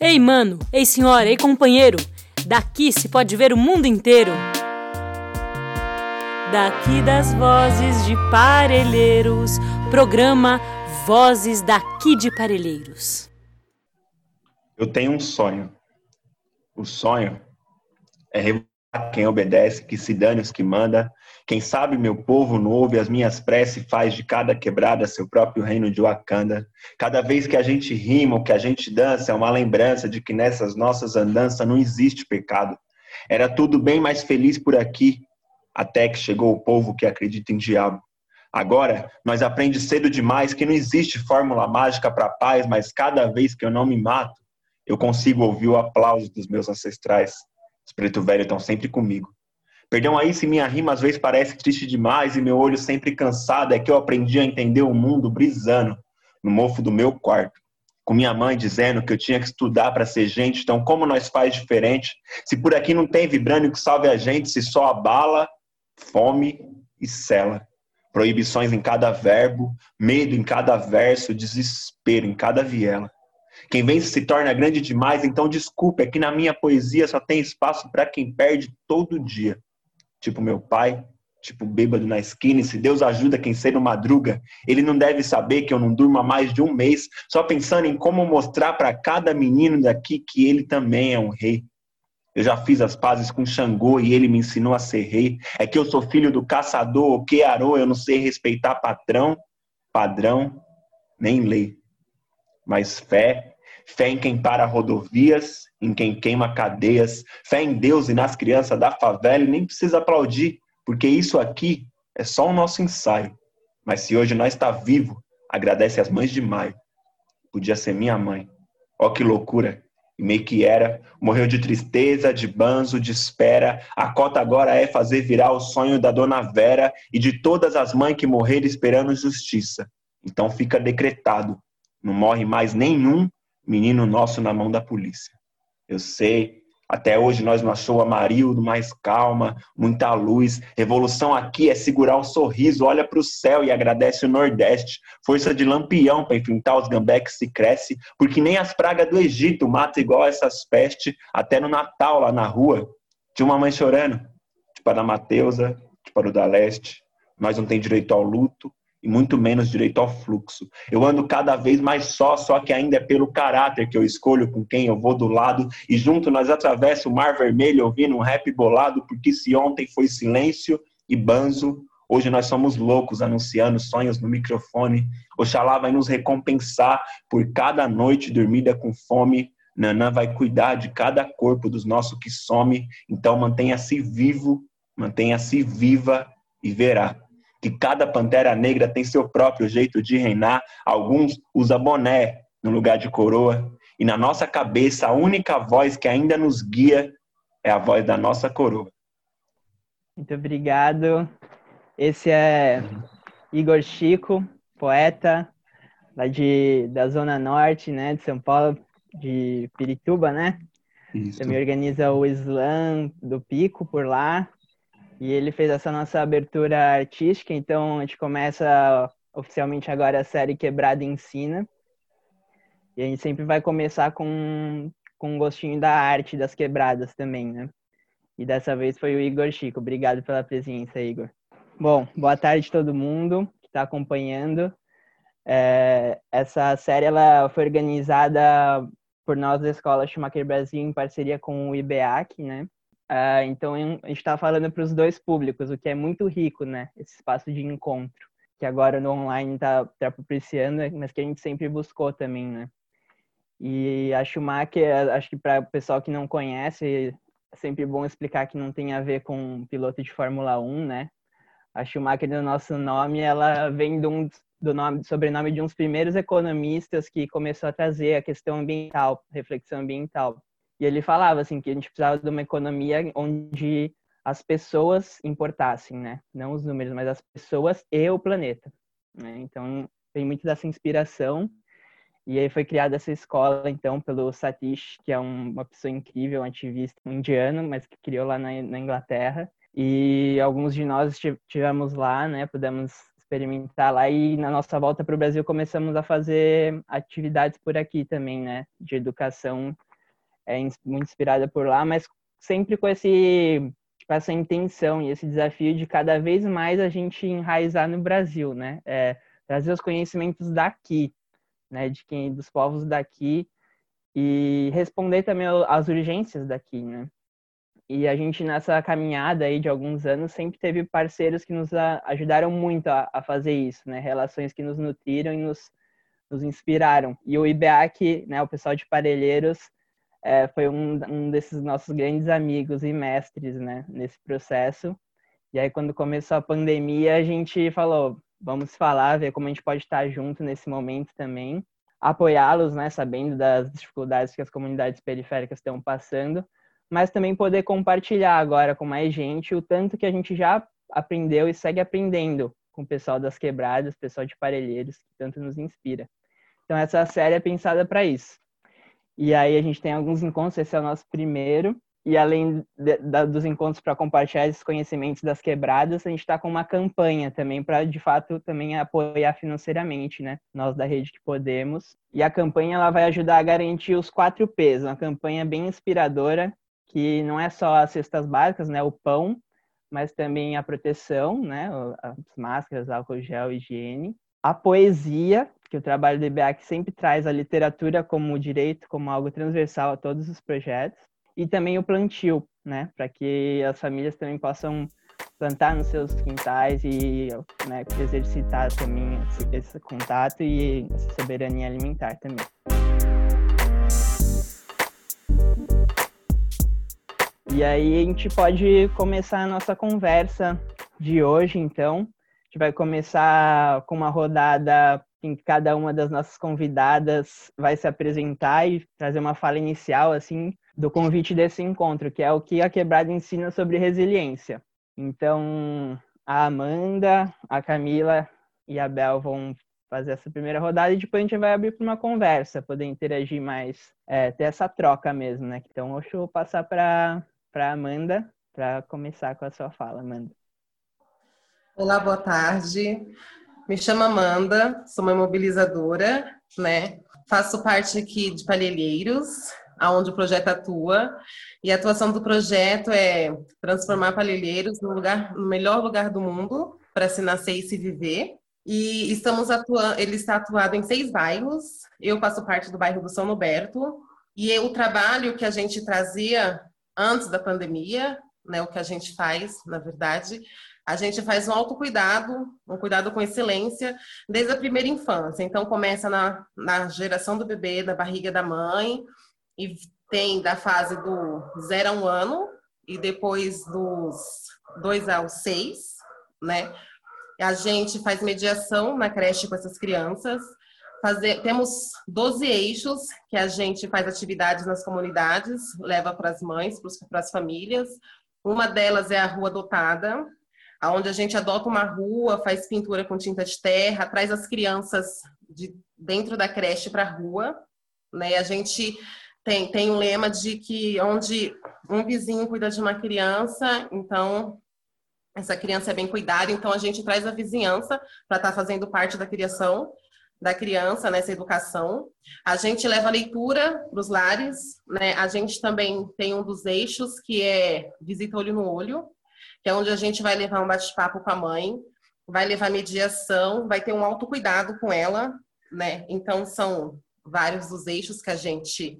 Ei, mano, ei, senhora, ei, companheiro, daqui se pode ver o mundo inteiro. Daqui das vozes de Parelheiros, programa Vozes daqui de Parelheiros. Eu tenho um sonho. O sonho é quem obedece, que se dane os que manda. Quem sabe meu povo não ouve as minhas preces e faz de cada quebrada seu próprio reino de Wakanda. Cada vez que a gente rima ou que a gente dança é uma lembrança de que nessas nossas andanças não existe pecado. Era tudo bem mais feliz por aqui, até que chegou o povo que acredita em diabo. Agora, nós aprendemos cedo demais que não existe fórmula mágica para paz, mas cada vez que eu não me mato, eu consigo ouvir o aplauso dos meus ancestrais. Os preto velho estão sempre comigo. Perdão aí se minha rima às vezes parece triste demais e meu olho sempre cansado, é que eu aprendi a entender o mundo brisando no mofo do meu quarto. Com minha mãe dizendo que eu tinha que estudar para ser gente, então como nós faz diferente? Se por aqui não tem vibrânio que salve a gente, se só a bala fome e cela. Proibições em cada verbo, medo em cada verso, desespero em cada viela. Quem vence se torna grande demais, então desculpe, é que na minha poesia só tem espaço para quem perde todo dia. Tipo meu pai, tipo bêbado na esquina, se Deus ajuda quem cedo madruga, ele não deve saber que eu não durmo há mais de um mês, só pensando em como mostrar para cada menino daqui que ele também é um rei. Eu já fiz as pazes com Xangô e ele me ensinou a ser rei. É que eu sou filho do caçador, o que arou, eu não sei respeitar patrão, padrão, nem lei. Mas fé, fé em quem para rodovias, em quem queima cadeias, fé em Deus e nas crianças da favela, e nem precisa aplaudir, porque isso aqui é só o nosso ensaio. Mas se hoje nós está vivo, agradece as mães de maio. Podia ser minha mãe. Ó que loucura e meio que era, morreu de tristeza, de banzo, de espera. A cota agora é fazer virar o sonho da dona Vera e de todas as mães que morreram esperando justiça. Então fica decretado: não morre mais nenhum menino nosso na mão da polícia. Eu sei, até hoje nós não achou Amarildo mais calma, muita luz. Revolução aqui é segurar o sorriso, olha para o céu e agradece o Nordeste. Força de lampião para enfrentar os gambeques se cresce, porque nem as pragas do Egito mata igual essas pestes. Até no Natal lá na rua tinha uma mãe chorando, tipo a da Mateusa, tipo a do da Leste. Nós não tem direito ao luto, e muito menos direito ao fluxo. Eu ando cada vez mais só, só que ainda é pelo caráter que eu escolho com quem eu vou do lado, e junto nós atravessamos o Mar Vermelho ouvindo um rap bolado, porque se ontem foi silêncio e banzo, hoje nós somos loucos anunciando sonhos no microfone. Oxalá vai nos recompensar por cada noite dormida com fome. Nanã vai cuidar de cada corpo dos nossos que some, então mantenha-se vivo, mantenha-se viva e verá que cada pantera negra tem seu próprio jeito de reinar. Alguns usam boné no lugar de coroa. E na nossa cabeça, a única voz que ainda nos guia é a voz da nossa coroa. Muito obrigado. Esse é Igor Chico, poeta lá de, da Zona Norte, né, de São Paulo, de Pirituba, né? Isso. Também organiza o Slam do Pico por lá. E ele fez essa nossa abertura artística, então a gente começa oficialmente agora a série Quebrada Ensina. E a gente sempre vai começar com, com um gostinho da arte das quebradas também, né? E dessa vez foi o Igor Chico. Obrigado pela presença, Igor. Bom, boa tarde todo mundo que está acompanhando. É, essa série ela foi organizada por nós da Escola Schumacher Brasil em parceria com o IBEAC, né? Uh, então a gente está falando para os dois públicos, o que é muito rico, né? Esse espaço de encontro, que agora no online está tá propiciando, mas que a gente sempre buscou também, né? E a Schumacher, acho que para o pessoal que não conhece, é sempre bom explicar que não tem a ver com piloto de Fórmula 1, né? A Schumacher, no nosso nome, ela vem do, um, do nome, sobrenome de um dos primeiros economistas que começou a trazer a questão ambiental, reflexão ambiental e ele falava assim que a gente precisava de uma economia onde as pessoas importassem, né? Não os números, mas as pessoas e o planeta. Né? Então tem muito dessa inspiração. E aí foi criada essa escola, então, pelo Satish, que é um, uma pessoa incrível, um ativista um indiano, mas que criou lá na, na Inglaterra. E alguns de nós tivemos lá, né? Pudemos experimentar lá e na nossa volta para o Brasil começamos a fazer atividades por aqui também, né? De educação é muito inspirada por lá, mas sempre com esse essa intenção e esse desafio de cada vez mais a gente enraizar no Brasil, né? É, trazer os conhecimentos daqui, né? De quem, dos povos daqui e responder também às urgências daqui, né? E a gente nessa caminhada aí de alguns anos sempre teve parceiros que nos ajudaram muito a, a fazer isso, né? Relações que nos nutriram e nos, nos inspiraram. E o IBEAC, né? O pessoal de Parelheiros é, foi um, um desses nossos grandes amigos e mestres, né? Nesse processo. E aí quando começou a pandemia a gente falou, vamos falar, ver como a gente pode estar junto nesse momento também apoiá-los, né, sabendo das dificuldades que as comunidades periféricas estão passando, mas também poder compartilhar agora com mais gente o tanto que a gente já aprendeu e segue aprendendo com o pessoal das quebradas, pessoal de Parelheiros, que tanto nos inspira. Então essa série é pensada para isso. E aí a gente tem alguns encontros, esse é o nosso primeiro, e além de, de, dos encontros para compartilhar esses conhecimentos das quebradas, a gente está com uma campanha também para, de fato, também apoiar financeiramente, né? Nós da Rede que Podemos. E a campanha ela vai ajudar a garantir os quatro P's, uma campanha bem inspiradora, que não é só as cestas básicas, né? O pão, mas também a proteção, né? As máscaras, álcool gel, higiene. A poesia, que o trabalho do IBEAC sempre traz a literatura como direito, como algo transversal a todos os projetos e também o plantio, né, para que as famílias também possam plantar nos seus quintais e né, exercitar também esse, esse contato e essa soberania alimentar também. E aí a gente pode começar a nossa conversa de hoje, então. A gente vai começar com uma rodada em que cada uma das nossas convidadas vai se apresentar e trazer uma fala inicial, assim, do convite desse encontro, que é o que a Quebrada ensina sobre resiliência. Então, a Amanda, a Camila e a Bel vão fazer essa primeira rodada e depois a gente vai abrir para uma conversa, poder interagir mais, é, ter essa troca mesmo, né? Então, deixa eu passar para a Amanda para começar com a sua fala, Amanda. Olá, boa tarde. Me chamo Amanda, sou uma mobilizadora, né? Faço parte aqui de Palhelheiros, aonde o projeto atua. E a atuação do projeto é transformar Palhelheiros no, lugar, no melhor lugar do mundo para se nascer e se viver. E estamos atuando, ele está atuado em seis bairros. Eu faço parte do bairro do São Roberto. E o trabalho que a gente trazia antes da pandemia, né, o que a gente faz, na verdade, a gente faz um autocuidado, um cuidado com excelência, desde a primeira infância. Então, começa na, na geração do bebê, da barriga da mãe, e tem da fase do zero a um ano, e depois dos dois aos seis, né? A gente faz mediação na creche com essas crianças. Fazer, temos 12 eixos que a gente faz atividades nas comunidades, leva para as mães, para as famílias. Uma delas é a Rua Dotada, onde a gente adota uma rua, faz pintura com tinta de terra, traz as crianças de dentro da creche para a rua. Né? A gente tem, tem um lema de que onde um vizinho cuida de uma criança, então essa criança é bem cuidada, então a gente traz a vizinhança para estar tá fazendo parte da criação da criança nessa educação. A gente leva leitura para os lares, né? A gente também tem um dos eixos que é visita olho no olho, que é onde a gente vai levar um bate-papo com a mãe, vai levar mediação, vai ter um autocuidado com ela, né? Então, são vários dos eixos que a gente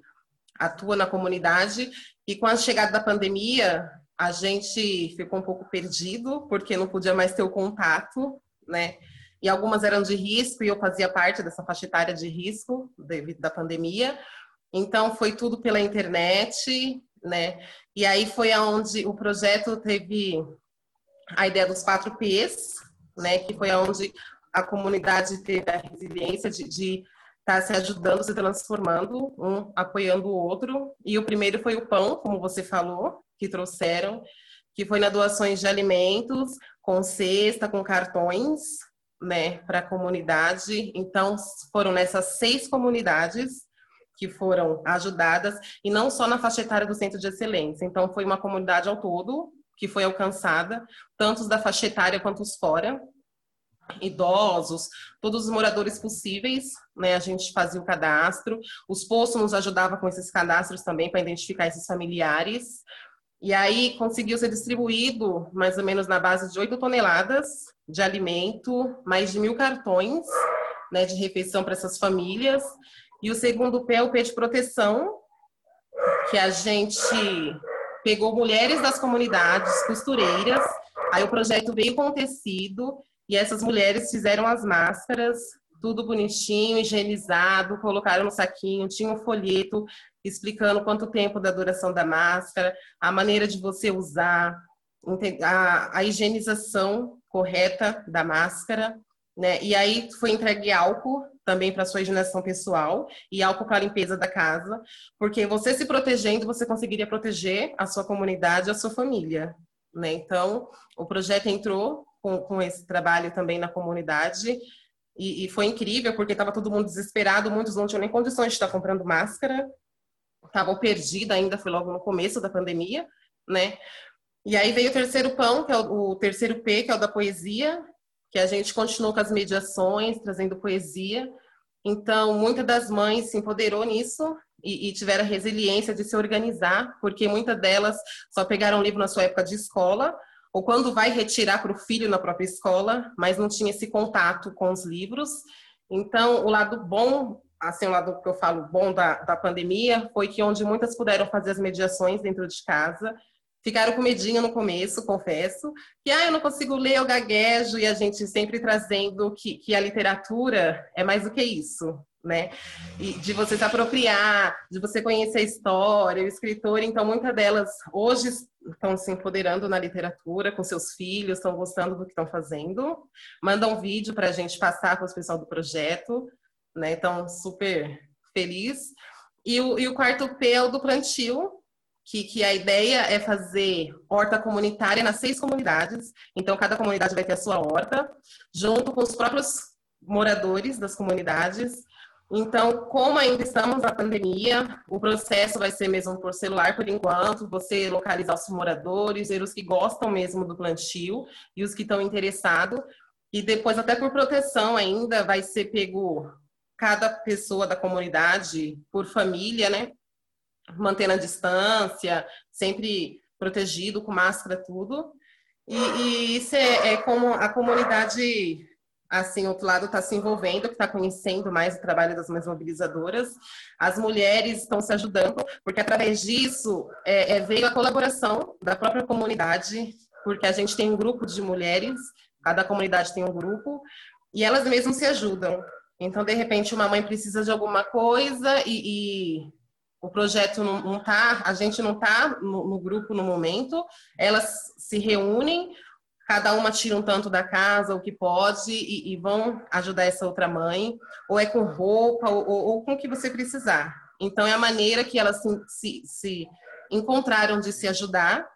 atua na comunidade. E com a chegada da pandemia, a gente ficou um pouco perdido, porque não podia mais ter o contato, né? E algumas eram de risco, e eu fazia parte dessa faixa etária de risco devido à pandemia. Então, foi tudo pela internet, né? E aí foi aonde o projeto teve a ideia dos quatro P's, né? Que foi aonde a comunidade teve a resiliência de, estar tá se ajudando, se transformando, um apoiando o outro. E o primeiro foi o pão, como você falou, que trouxeram, que foi na doações de alimentos, com cesta, com cartões, né, para a comunidade. Então, foram nessas seis comunidades que foram ajudadas, e não só na faixa etária do Centro de Excelência. Então, foi uma comunidade ao todo que foi alcançada, tanto da faixa etária quanto os fora. idosos, todos os moradores possíveis, né? A gente fazia o cadastro. Os postos nos ajudavam com esses cadastros também para identificar esses familiares. E aí conseguiu ser distribuído mais ou menos na base de 8 toneladas de alimento, mais de mil cartões né, de refeição para essas famílias. E o segundo pé é o pé de proteção, que a gente pegou mulheres das comunidades, costureiras, aí o projeto veio com tecido e essas mulheres fizeram as máscaras, tudo bonitinho, higienizado, colocaram no saquinho, tinha um folheto explicando quanto tempo da duração da máscara, a maneira de você usar, a, a higienização correta da máscara, né? E aí foi entregue álcool também para sua higienização pessoal e álcool para limpeza da casa, porque você se protegendo, você conseguiria proteger a sua comunidade, a sua família, né? Então, o projeto entrou com, com esse trabalho também na comunidade e, e foi incrível, porque estava todo mundo desesperado, muitos não tinham nem condições de estar comprando máscara, estavam perdidos ainda, foi logo no começo da pandemia, né? E aí veio o terceiro pão, que é o, o terceiro P, que é o da poesia, que a gente continuou com as mediações, trazendo poesia. Então, muitas das mães se empoderou nisso e, e tiveram a resiliência de se organizar, porque muitas delas só pegaram livro na sua época de escola, ou quando vai retirar para o filho na própria escola, mas não tinha esse contato com os livros. Então, o lado bom, assim, o lado que eu falo bom da, da pandemia, foi que onde muitas puderam fazer as mediações dentro de casa, ficaram com medinho no começo, confesso, que ah, eu não consigo ler, eu gaguejo, e a gente sempre trazendo que, que a literatura é mais do que isso, né? E de você se apropriar, de você conhecer a história, o escritor, então muitas delas hoje estão se empoderando na literatura com seus filhos, estão gostando do que estão fazendo, mandam um vídeo para a gente passar para os pessoal do projeto, né? Então, super feliz. E o, e o quarto P é o do plantio, que, que a ideia é fazer horta comunitária nas seis comunidades. Então, cada comunidade vai ter a sua horta, junto com os próprios moradores das comunidades. Então, como ainda estamos na pandemia, o processo vai ser mesmo por celular por enquanto, você localizar os moradores, ver os que gostam mesmo do plantio e os que estão interessados. E depois, até por proteção ainda, vai ser pego cada pessoa da comunidade por família, né? Mantendo a distância, sempre protegido, com máscara, tudo. E, e isso é, é, como a comunidade, assim, outro lado está se envolvendo, que está conhecendo mais o trabalho das mães mobilizadoras. As mulheres estão se ajudando, porque através disso é, é, veio a colaboração da própria comunidade, porque a gente tem um grupo de mulheres, cada comunidade tem um grupo, e elas mesmas se ajudam. Então, de repente, uma mãe precisa de alguma coisa e, e o projeto não, não tá, a gente não tá no, no, grupo no momento, elas se reúnem, cada uma tira um tanto da casa, o que pode, e, e vão ajudar essa outra mãe, ou é com roupa, ou, ou, com o que você precisar. Então, é a maneira que elas se, se, se encontraram de se ajudar,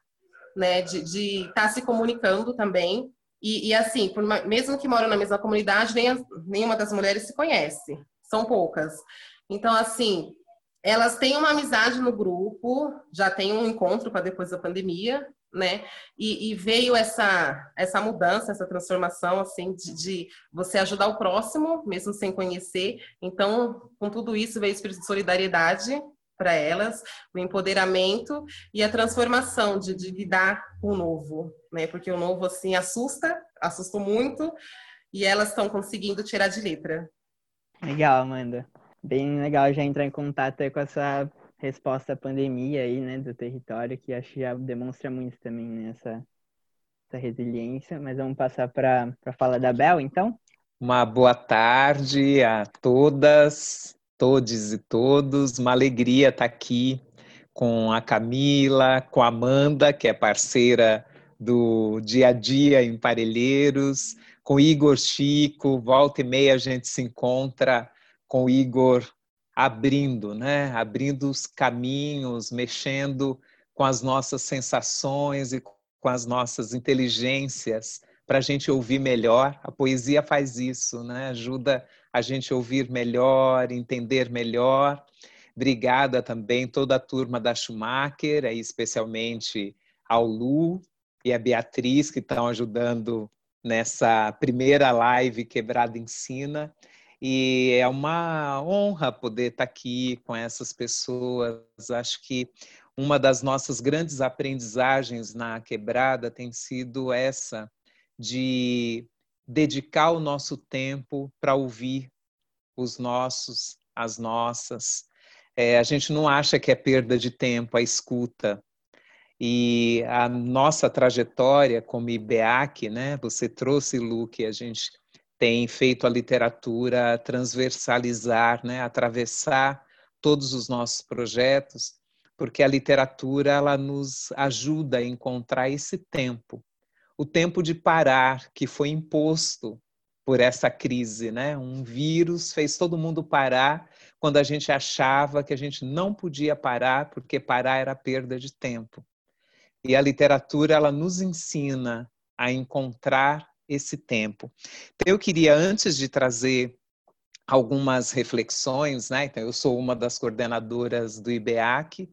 né, de estar tá se comunicando também, e, e assim, por, mesmo que moram na mesma comunidade, nem nenhuma das mulheres se conhece, são poucas. Então, assim, elas têm uma amizade no grupo, já tem um encontro para depois da pandemia, né? E, e, veio essa essa mudança, essa transformação assim de, de, você ajudar o próximo, mesmo sem conhecer. Então, com tudo isso veio o espírito de solidariedade para elas, o empoderamento e a transformação de, de lidar com o novo, né? Porque o novo assim assusta, assusta muito, e elas estão conseguindo tirar de letra. Legal, Amanda bem legal já entrar em contato com essa resposta à pandemia aí, né, do território, que acho que já demonstra muito também, né, essa, essa resiliência. Mas vamos passar para a fala da Bel, então? Uma boa tarde a todas, todos e todos. Uma alegria estar aqui com a Camila, com a Amanda, que é parceira do dia a dia em Parelheiros, com Igor Chico, volta e meia a gente se encontra com o Igor abrindo, né? Abrindo os caminhos, mexendo com as nossas sensações e com as nossas inteligências para a gente ouvir melhor. A poesia faz isso, né? Ajuda a gente ouvir melhor, entender melhor. Obrigada também toda a turma da Schumacher, aí especialmente ao Lu e a Beatriz que estão ajudando nessa primeira live Quebrada Ensina. E é uma honra poder estar aqui com essas pessoas. Acho que uma das nossas grandes aprendizagens na quebrada tem sido essa de dedicar o nosso tempo para ouvir os nossos, as nossas. É, a gente não acha que é perda de tempo a escuta. E a nossa trajetória como IBEAC, né? Você trouxe, Lu, que a gente tem feito a literatura transversalizar, né? Atravessar todos os nossos projetos, porque a literatura ela nos ajuda a encontrar esse tempo, o tempo de parar que foi imposto por essa crise, né? Um vírus fez todo mundo parar quando a gente achava que a gente não podia parar porque parar era perda de tempo. E a literatura ela nos ensina a encontrar esse tempo. Então, eu queria antes de trazer algumas reflexões, né? Então, eu sou uma das coordenadoras do IBEAC,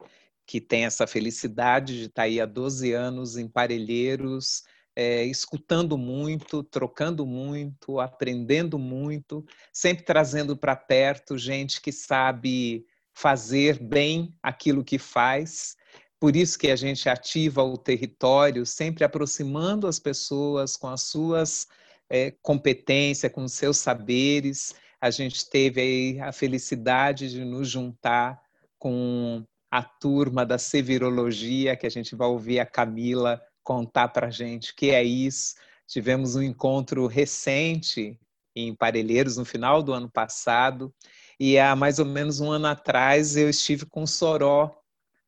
que tem essa felicidade de estar aí há 12 anos em Parelheiros, é, escutando muito, trocando muito, aprendendo muito, sempre trazendo para perto gente que sabe fazer bem aquilo que faz. Por isso que a gente ativa o território, sempre aproximando as pessoas com as suas é, competências, com os seus saberes. A gente teve aí a felicidade de nos juntar com a turma da Sevirologia, que a gente vai ouvir a Camila contar para a gente o que é isso. Tivemos um encontro recente em Parelheiros, no final do ano passado, e há mais ou menos um ano atrás eu estive com Soró,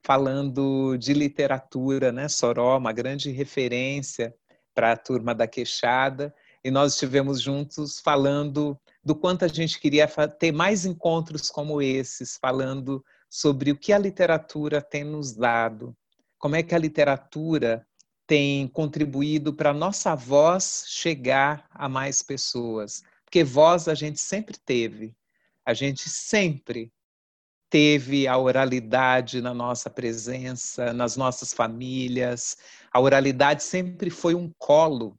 falando de literatura, né? Soró, uma grande referência para a turma da Queixada, e nós estivemos juntos falando do quanto a gente queria ter mais encontros como esses, falando sobre o que a literatura tem nos dado, como é que a literatura tem contribuído para a nossa voz chegar a mais pessoas. Porque voz a gente sempre teve, a gente sempre teve a oralidade na nossa presença, nas nossas famílias. A oralidade sempre foi um colo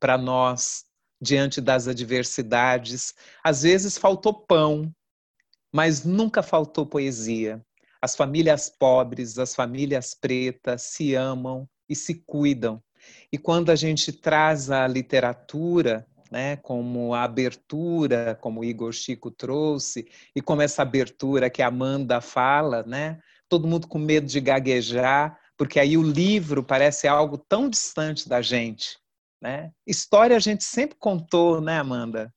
para nós diante das adversidades. Às vezes faltou pão, mas nunca faltou poesia. As famílias pobres, as famílias pretas se amam, e se cuidam. E quando a gente traz a literatura, né, como a abertura, como o Igor Chico trouxe, e como essa abertura que a Amanda fala, né, todo mundo com medo de gaguejar, porque aí o livro parece algo tão distante da gente. Né? História a gente sempre contou, né, Amanda?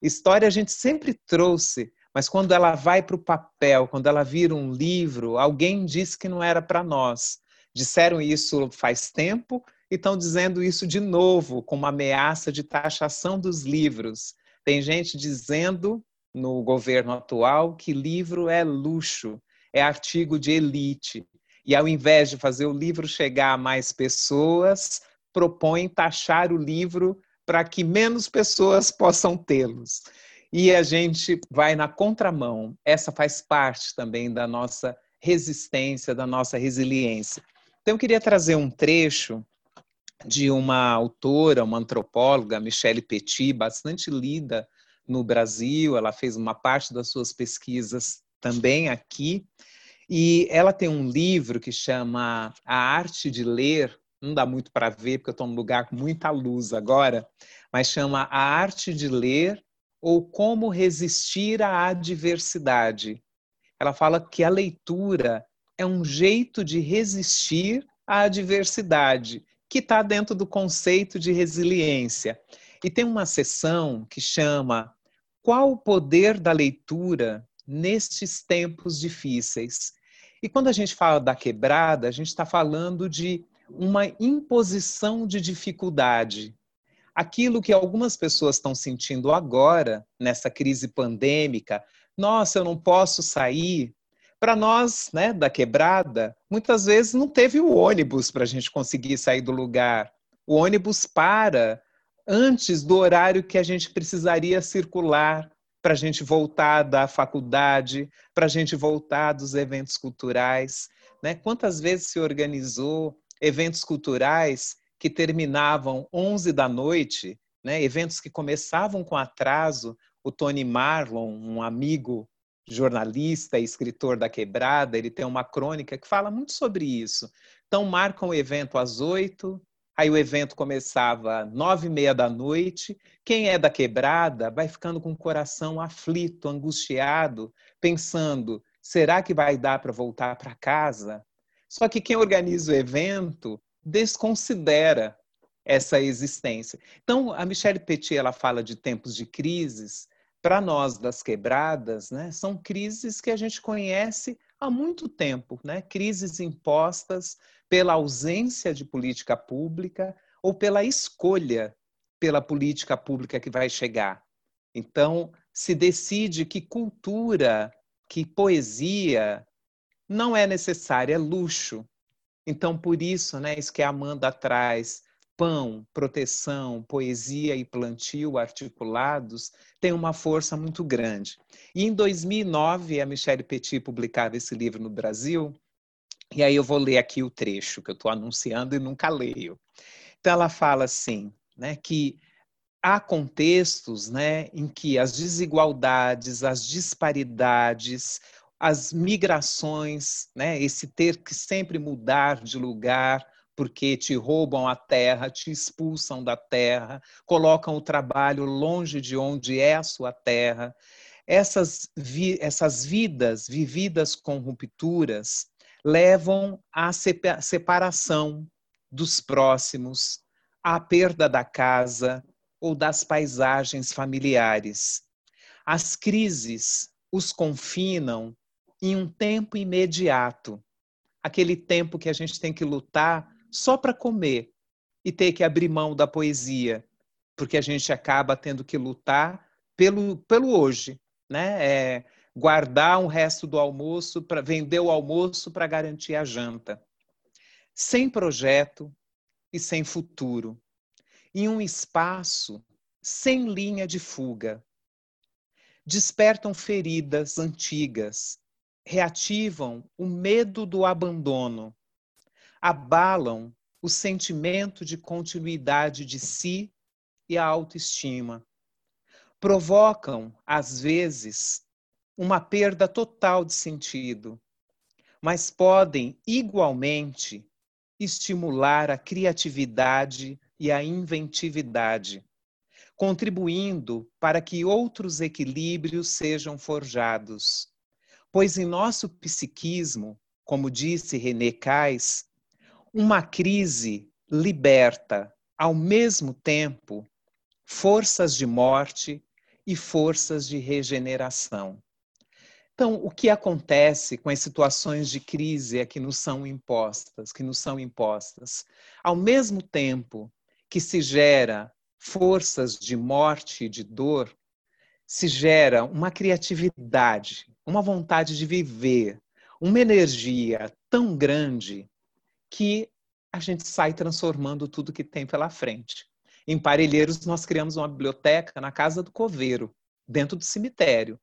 História a gente sempre trouxe, mas quando ela vai para o papel, quando ela vira um livro, alguém disse que não era para nós. Disseram isso faz tempo e estão dizendo isso de novo, com uma ameaça de taxação dos livros. Tem gente dizendo no governo atual que livro é luxo, é artigo de elite. E ao invés de fazer o livro chegar a mais pessoas, propõem taxar o livro para que menos pessoas possam tê-los. E a gente vai na contramão. Essa faz parte também da nossa resistência, da nossa resiliência. Então, eu queria trazer um trecho de uma autora, uma antropóloga, Michelle Petit, bastante lida no Brasil. Ela fez uma parte das suas pesquisas também aqui. E ela tem um livro que chama A Arte de Ler. Não dá muito para ver, porque eu estou num lugar com muita luz agora, mas chama A Arte de Ler ou Como Resistir à Adversidade. Ela fala que a leitura é um jeito de resistir à adversidade, que está dentro do conceito de resiliência. E tem uma sessão que chama Qual o poder da leitura nestes tempos difíceis? E quando a gente fala da quebrada, a gente está falando de uma imposição de dificuldade. Aquilo que algumas pessoas estão sentindo agora, nessa crise pandêmica, nossa, eu não posso sair, para nós, né, da quebrada, muitas vezes não teve o ônibus para a gente conseguir sair do lugar. O ônibus para antes do horário que a gente precisaria circular para a gente voltar da faculdade, para a gente voltar dos eventos culturais. Né? Quantas vezes se organizou eventos culturais que terminavam 11 da noite né? eventos que começavam com atraso. O Tony Marlon, um amigo jornalista e escritor da Quebrada, ele tem uma crônica que fala muito sobre isso. Então, marcam o evento às oito, aí o evento começava nove e meia da noite. Quem é da Quebrada vai ficando com o coração aflito, angustiado, pensando: será que vai dar para voltar para casa? Só que quem organiza o evento desconsidera essa existência. Então, a Michelle Petit ela fala de tempos de crises. Para nós das quebradas, né, são crises que a gente conhece há muito tempo, né? Crises impostas pela ausência de política pública ou pela escolha pela política pública que vai chegar. Então, se decide que cultura, que poesia não é necessária, é luxo. Então, por isso, né, isso que a Amanda traz, pão, proteção, poesia e plantio articulados, tem uma força muito grande. E em 2009, a Michelle Petit publicava esse livro no Brasil, e aí eu vou ler aqui o trecho que eu estou anunciando e nunca leio. Então, ela fala assim, né, que há contextos né, em que as desigualdades, as disparidades, as migrações, né, esse ter que sempre mudar de lugar, porque te roubam a terra, te expulsam da terra, colocam o trabalho longe de onde é a sua terra. Essas, vi essas vidas vividas com rupturas levam à separação dos próximos, à perda da casa ou das paisagens familiares. As crises os confinam em um tempo imediato, aquele tempo que a gente tem que lutar só para comer e ter que abrir mão da poesia, porque a gente acaba tendo que lutar pelo, pelo hoje, né? É guardar um resto do almoço para vender o almoço para garantir a janta. Sem projeto e sem futuro. Em um espaço sem linha de fuga. Despertam feridas antigas, reativam o medo do abandono, abalam o sentimento de continuidade de si e a autoestima. Provocam, às vezes, uma perda total de sentido, mas podem igualmente estimular a criatividade e a inventividade, contribuindo para que outros equilíbrios sejam forjados. Pois em nosso psiquismo, como disse René Kais, uma crise liberta, ao mesmo tempo, forças de morte e forças de regeneração. Então, o que acontece com as situações de crise é que nos são impostas, que nos são impostas. Ao mesmo tempo que se gera forças de morte e de dor, se gera uma criatividade, uma vontade de viver, uma energia tão grande que a gente sai transformando tudo que tem pela frente. Em Parelheiros, nós criamos uma biblioteca na Casa do Coveiro, dentro do cemitério.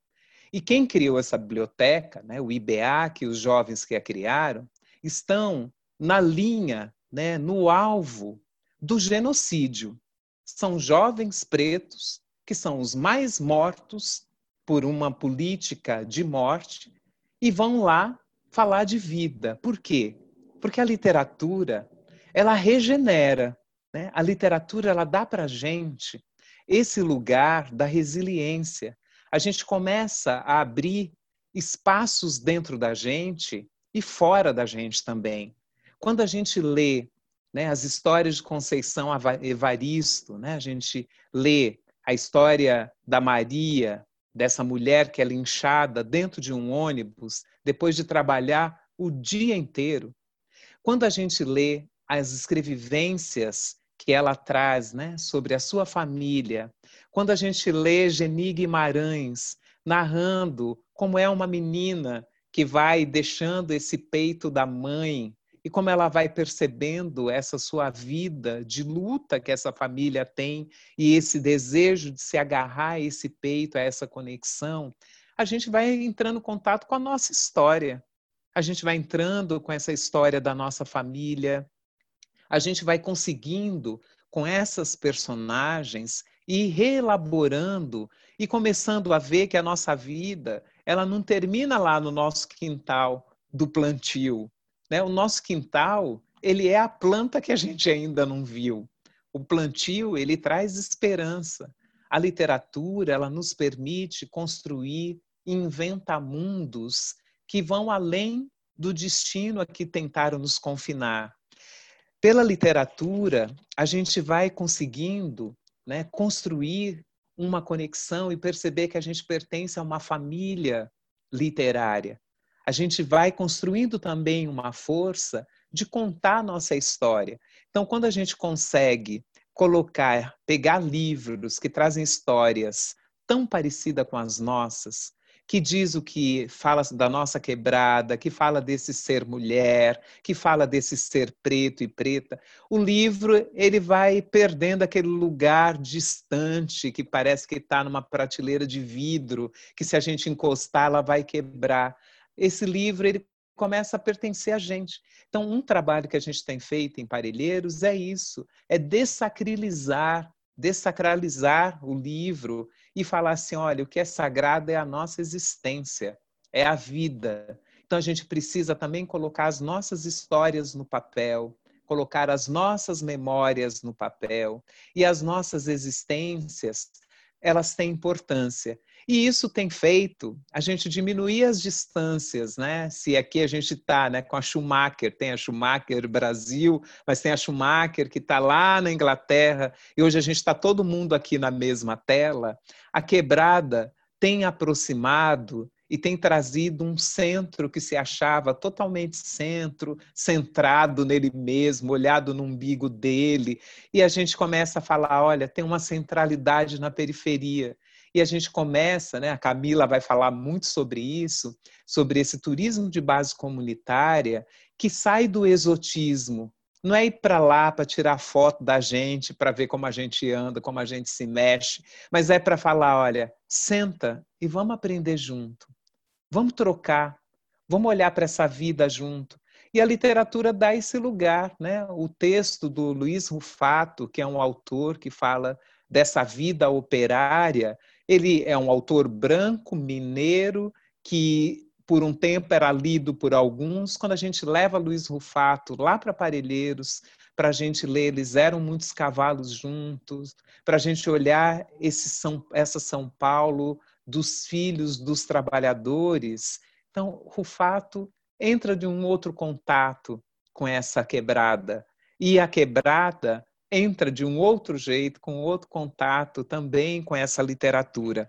E quem criou essa biblioteca, né, o IBA, que os jovens que a criaram, estão na linha, né, no alvo do genocídio. São jovens pretos que são os mais mortos por uma política de morte e vão lá falar de vida. Por quê? Porque a literatura, ela regenera. Né? A literatura, ela dá para gente esse lugar da resiliência. A gente começa a abrir espaços dentro da gente e fora da gente também. Quando a gente lê né, as histórias de Conceição Evaristo, né, a gente lê a história da Maria, dessa mulher que é linchada dentro de um ônibus, depois de trabalhar o dia inteiro. Quando a gente lê as escrevivências que ela traz né, sobre a sua família, quando a gente lê Geni Guimarães narrando como é uma menina que vai deixando esse peito da mãe e como ela vai percebendo essa sua vida de luta que essa família tem e esse desejo de se agarrar a esse peito, a essa conexão, a gente vai entrando em contato com a nossa história. A gente vai entrando com essa história da nossa família. A gente vai conseguindo com essas personagens e reelaborando e começando a ver que a nossa vida ela não termina lá no nosso quintal do plantio. Né? O nosso quintal ele é a planta que a gente ainda não viu. O plantio ele traz esperança. A literatura ela nos permite construir inventar mundos que vão além do destino a que tentaram nos confinar. Pela literatura, a gente vai conseguindo né, construir uma conexão e perceber que a gente pertence a uma família literária. A gente vai construindo também uma força de contar nossa história. Então, quando a gente consegue colocar, pegar livros que trazem histórias tão parecidas com as nossas, que diz o que fala da nossa quebrada, que fala desse ser mulher, que fala desse ser preto e preta. O livro ele vai perdendo aquele lugar distante que parece que está numa prateleira de vidro, que se a gente encostar ela vai quebrar. Esse livro ele começa a pertencer a gente. Então, um trabalho que a gente tem feito em Parelheiros é isso, é dessacralizar desacralizar o livro e falar assim: olha, o que é sagrado é a nossa existência, é a vida. Então a gente precisa também colocar as nossas histórias no papel, colocar as nossas memórias no papel e as nossas existências, elas têm importância. E isso tem feito a gente diminuir as distâncias, né? Se aqui a gente está né, com a Schumacher, tem a Schumacher Brasil, mas tem a Schumacher que está lá na Inglaterra, e hoje a gente está todo mundo aqui na mesma tela, a quebrada tem aproximado e tem trazido um centro que se achava totalmente centro, centrado nele mesmo, olhado no umbigo dele, e a gente começa a falar, olha, tem uma centralidade na periferia. E a gente começa, né, a Camila vai falar muito sobre isso, sobre esse turismo de base comunitária que sai do exotismo. Não é ir para lá para tirar foto da gente, para ver como a gente anda, como a gente se mexe, mas é para falar, olha, senta e vamos aprender junto. Vamos trocar, vamos olhar para essa vida junto. E a literatura dá esse lugar, né? O texto do Luiz Rufato, que é um autor que fala dessa vida operária, ele é um autor branco, mineiro, que por um tempo era lido por alguns. Quando a gente leva Luiz Rufato lá para Parelheiros, para a gente ler, eles eram muitos cavalos juntos, para a gente olhar esse São, essa São Paulo dos filhos dos trabalhadores. Então, Rufato entra de um outro contato com essa quebrada. E a quebrada entra de um outro jeito, com outro contato também com essa literatura.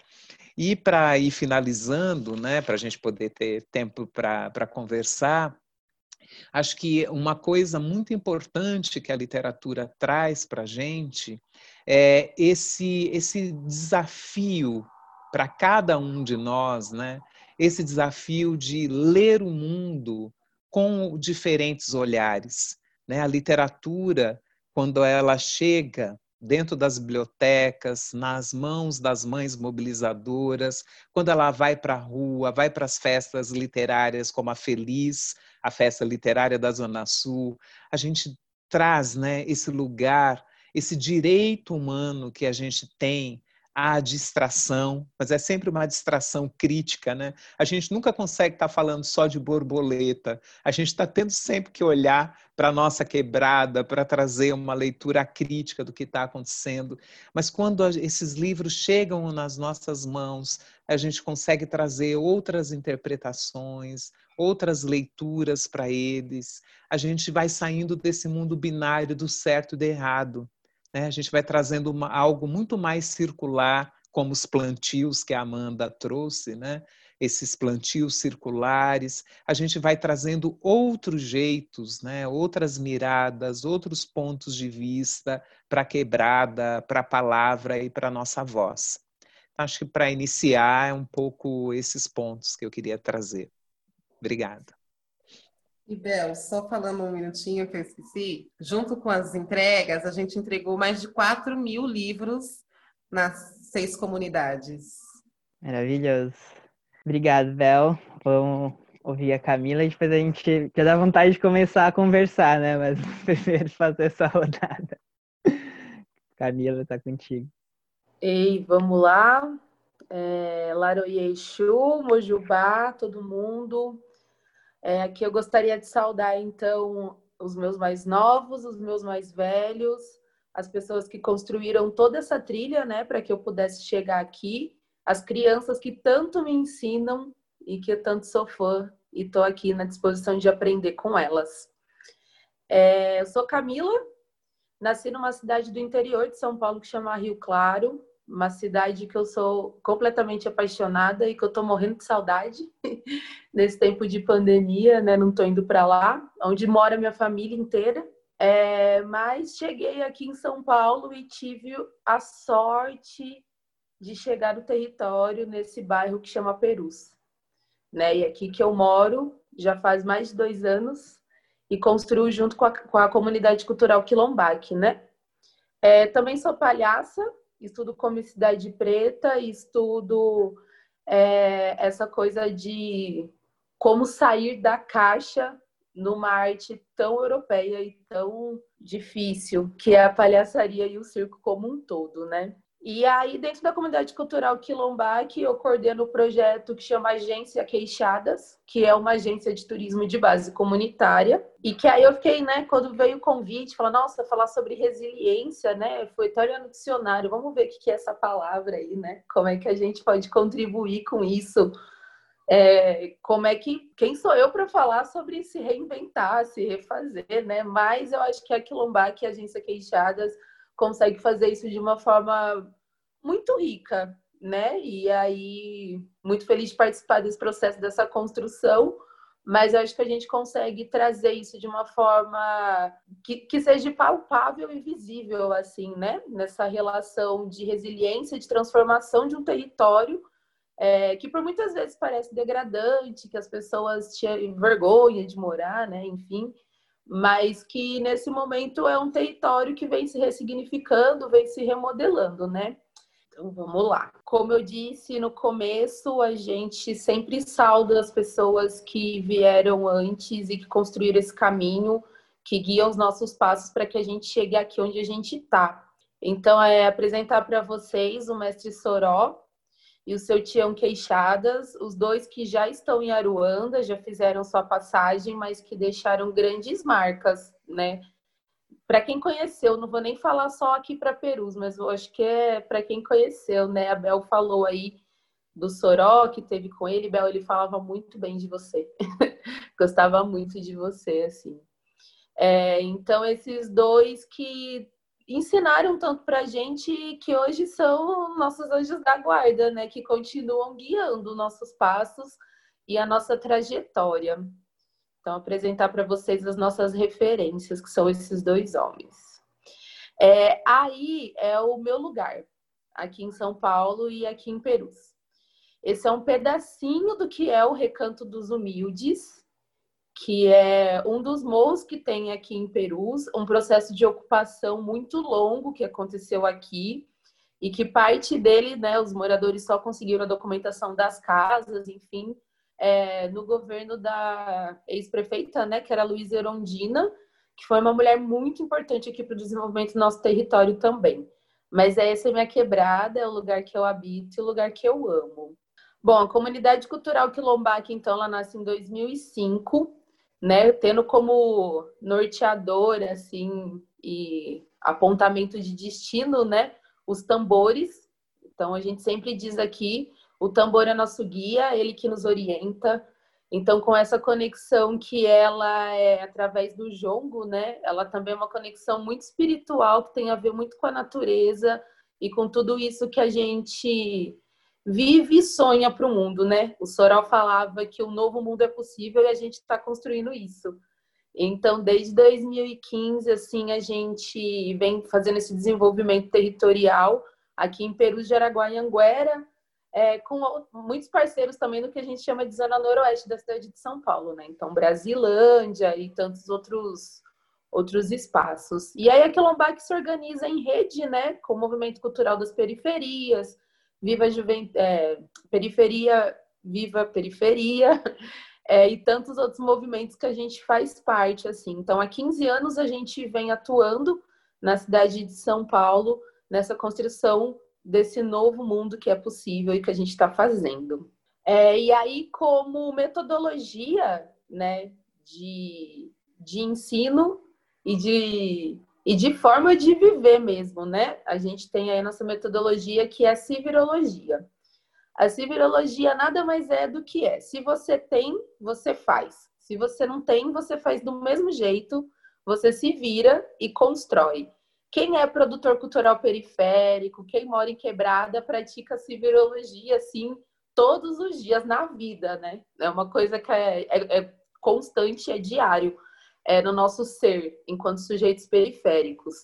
E para ir finalizando, né, para a gente poder ter tempo para conversar, acho que uma coisa muito importante que a literatura traz para a gente é esse, esse desafio para cada um de nós, né? esse desafio de ler o mundo com diferentes olhares. Né? A literatura quando ela chega dentro das bibliotecas, nas mãos das mães mobilizadoras, quando ela vai para a rua, vai para as festas literárias como a Feliz, a festa literária da Zona Sul, a gente traz né, esse lugar, esse direito humano que a gente tem à distração, mas é sempre uma distração crítica, né? A gente nunca consegue estar falando só de borboleta. A gente está tendo sempre que olhar para a nossa quebrada, para trazer uma leitura crítica do que está acontecendo. Mas quando esses livros chegam nas nossas mãos, a gente consegue trazer outras interpretações, outras leituras para eles. A gente vai saindo desse mundo binário do certo e do errado né? A gente vai trazendo uma, algo muito mais circular, como os plantios que a Amanda trouxe, né? esses plantios circulares, a gente vai trazendo outros jeitos, né? outras miradas, outros pontos de vista para a quebrada, para a palavra e para a nossa voz. Acho que para iniciar é um pouco esses pontos que eu queria trazer. Obrigada. E Bel, só falando um minutinho que eu esqueci, junto com as entregas, a gente entregou mais de 4 mil livros nas seis comunidades. Maravilhoso. Obrigado, Bel. Vamos ouvir a Camila e depois a gente já dá vontade de começar a conversar, né? Mas primeiro fazer essa rodada. Camila, tá contigo. Ei, vamos lá. É, Laroye Exu, Mojubá, todo mundo. É, aqui eu gostaria de saudar, então, os meus mais novos, os meus mais velhos, as pessoas que construíram toda essa trilha, né, para que eu pudesse chegar aqui, as crianças que tanto me ensinam e que eu tanto sou fã e estou aqui na disposição de aprender com elas. É, eu sou Camila, nasci numa cidade do interior de São Paulo que chama Rio Claro, uma cidade que eu sou completamente apaixonada e que eu estou morrendo de saudade nesse tempo de pandemia, né? Não estou indo para lá, onde mora minha família inteira. É, mas cheguei aqui em São Paulo e tive a sorte de chegar no território nesse bairro que chama Perus, né? E aqui que eu moro já faz mais de dois anos e construo junto com a, com a comunidade cultural Quilombaque, né? É, também sou palhaça, estudo comicidade preta, estudo é, essa coisa de como sair da caixa numa arte tão europeia e tão difícil, que é a palhaçaria e o circo como um todo, né? E aí, dentro da comunidade cultural Quilombaque, eu coordeno o um projeto que chama Agência Queixadas, que é uma agência de turismo de base comunitária. E que aí eu fiquei, né, quando veio o convite, falar, nossa, falar sobre resiliência, né? Foi até olhando no dicionário, vamos ver o que é essa palavra aí, né? Como é que a gente pode contribuir com isso? É, como é que quem sou eu para falar sobre se reinventar, se refazer, né? Mas eu acho que a Quilombaque e a Agência Queixadas consegue fazer isso de uma forma muito rica, né? E aí, muito feliz de participar desse processo, dessa construção, mas acho que a gente consegue trazer isso de uma forma que, que seja palpável e visível, assim, né? Nessa relação de resiliência, de transformação de um território é, que por muitas vezes parece degradante, que as pessoas tinham vergonha de morar, né? Enfim, mas que nesse momento é um território que vem se ressignificando, vem se remodelando, né? Então vamos lá. Como eu disse no começo, a gente sempre salda as pessoas que vieram antes e que construíram esse caminho, que guiam os nossos passos para que a gente chegue aqui onde a gente está. Então, é apresentar para vocês o mestre Soró, e o seu Tião Queixadas, os dois que já estão em Aruanda, já fizeram sua passagem, mas que deixaram grandes marcas, né? Para quem conheceu, não vou nem falar só aqui para Perus, mas eu acho que é para quem conheceu, né? A Bel falou aí do Soró que teve com ele, Bel, ele falava muito bem de você. Gostava muito de você, assim. É, então, esses dois que ensinaram tanto para a gente que hoje são nossos anjos da guarda, né? Que continuam guiando nossos passos e a nossa trajetória. Então, apresentar para vocês as nossas referências, que são esses dois homens. É, aí é o meu lugar, aqui em São Paulo e aqui em Perus. Esse é um pedacinho do que é o Recanto dos Humildes, que é um dos morros que tem aqui em Perus, um processo de ocupação muito longo que aconteceu aqui e que parte dele, né, os moradores só conseguiram a documentação das casas, enfim, é, no governo da ex-prefeita, né, que era Luísa Erondina, que foi uma mulher muito importante aqui para o desenvolvimento do nosso território também. Mas essa é minha quebrada, é o lugar que eu habito e o lugar que eu amo. Bom, a comunidade cultural quilombaque, então, ela nasce em 2005 né, tendo como norteador assim e apontamento de destino, né, os tambores. Então a gente sempre diz aqui, o tambor é nosso guia, ele que nos orienta. Então com essa conexão que ela é através do jongo, né, ela também é uma conexão muito espiritual que tem a ver muito com a natureza e com tudo isso que a gente vive e sonha para o mundo, né? O Soral falava que um novo mundo é possível e a gente está construindo isso. Então, desde 2015, assim, a gente vem fazendo esse desenvolvimento territorial aqui em Peru, Jaraguá e Anguera, é, com muitos parceiros também no que a gente chama de zona noroeste da cidade de São Paulo, né? Então, Brasilândia e tantos outros outros espaços. E aí a Quilombac se organiza em rede, né, com o movimento cultural das periferias, Viva Juventude, é, Periferia, Viva Periferia, é, e tantos outros movimentos que a gente faz parte, assim. Então, há 15 anos a gente vem atuando na cidade de São Paulo, nessa construção desse novo mundo que é possível e que a gente está fazendo. É, e aí, como metodologia né, de, de ensino e de, e de forma de viver mesmo, né? A gente tem aí a nossa metodologia que é a civirologia. A civirologia nada mais é do que é. Se você tem, você faz. Se você não tem, você faz do mesmo jeito, você se vira e constrói. Quem é produtor cultural periférico, quem mora em quebrada, pratica civirologia, assim, todos os dias na vida, né? É uma coisa que é, é, é constante, é diário é, no nosso ser, enquanto sujeitos periféricos.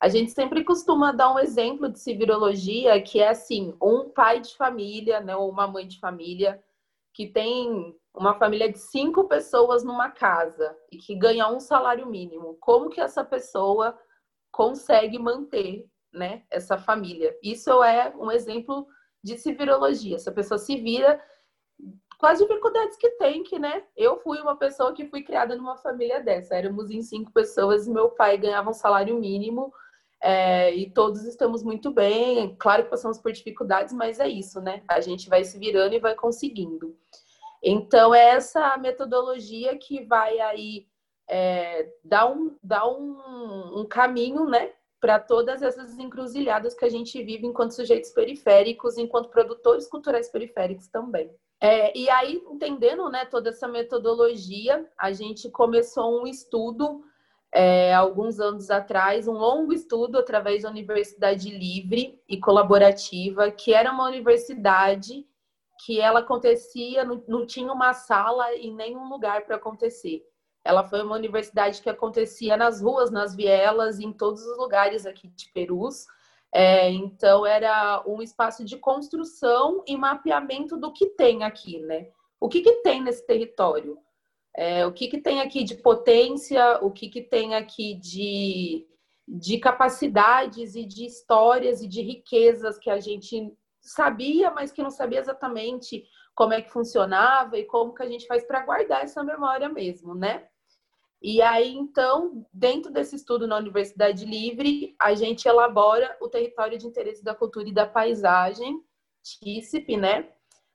A gente sempre costuma dar um exemplo de civirologia que é assim, um pai de família, né, ou uma mãe de família, que tem uma família de cinco pessoas numa casa e que ganha um salário mínimo. Como que essa pessoa consegue manter né, essa família? Isso é um exemplo de civirologia. Essa pessoa se vira com as dificuldades que tem, que, né? Eu fui uma pessoa que fui criada numa família dessa. Éramos em cinco pessoas e meu pai ganhava um salário mínimo é, e todos estamos muito bem. Claro que passamos por dificuldades, mas é isso, né? A gente vai se virando e vai conseguindo. Então, é essa metodologia que vai aí é, dar, um, dar um, um caminho, né? Para todas essas encruzilhadas que a gente vive enquanto sujeitos periféricos, enquanto produtores culturais periféricos também. É, e aí, entendendo né, toda essa metodologia, a gente começou um estudo é, alguns anos atrás, um longo estudo através da Universidade Livre e Colaborativa, que era uma universidade que ela acontecia, não, não tinha uma sala em nenhum lugar para acontecer. Ela foi uma universidade que acontecia nas ruas, nas vielas, em todos os lugares aqui de Perus. É, então, era um espaço de construção e mapeamento do que tem aqui, né? O que, que tem nesse território? É, o que, que tem aqui de potência? O que, que tem aqui de, de capacidades e de histórias e de riquezas que a gente sabia, mas que não sabia exatamente como é que funcionava e como que a gente faz para guardar essa memória mesmo, né? E aí, então, dentro desse estudo na Universidade Livre, a gente elabora o território de interesse da cultura e da paisagem, TICIP, né?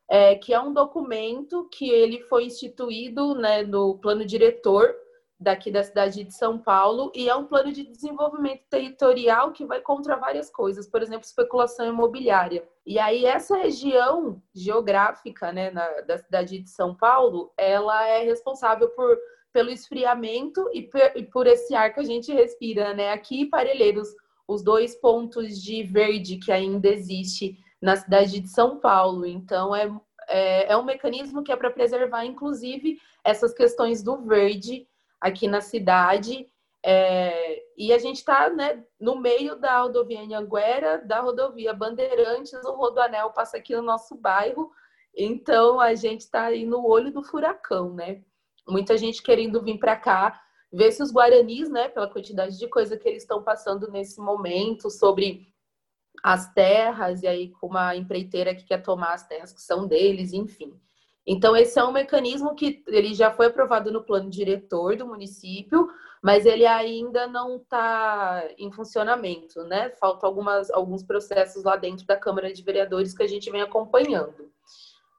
É, que é um documento que ele foi instituído né, no plano diretor daqui da cidade de São Paulo e é um plano de desenvolvimento territorial que vai contra várias coisas, por exemplo, especulação imobiliária. E aí essa região geográfica né, na, da cidade de São Paulo, ela é responsável por pelo esfriamento e por esse ar que a gente respira, né? Aqui, Parelheiros, os dois pontos de verde que ainda existe na cidade de São Paulo. Então, é, é, é um mecanismo que é para preservar, inclusive, essas questões do verde aqui na cidade. É, e a gente está né, no meio da rodovia Anhanguera, da rodovia Bandeirantes, o Rodoanel passa aqui no nosso bairro, então a gente está aí no olho do furacão, né? Muita gente querendo vir para cá, ver se os guaranis, né, pela quantidade de coisa que eles estão passando nesse momento, sobre as terras, e aí com uma empreiteira que quer tomar as terras que são deles, enfim. Então, esse é um mecanismo que ele já foi aprovado no plano diretor do município, mas ele ainda não está em funcionamento, né? Faltam algumas, alguns processos lá dentro da Câmara de Vereadores que a gente vem acompanhando.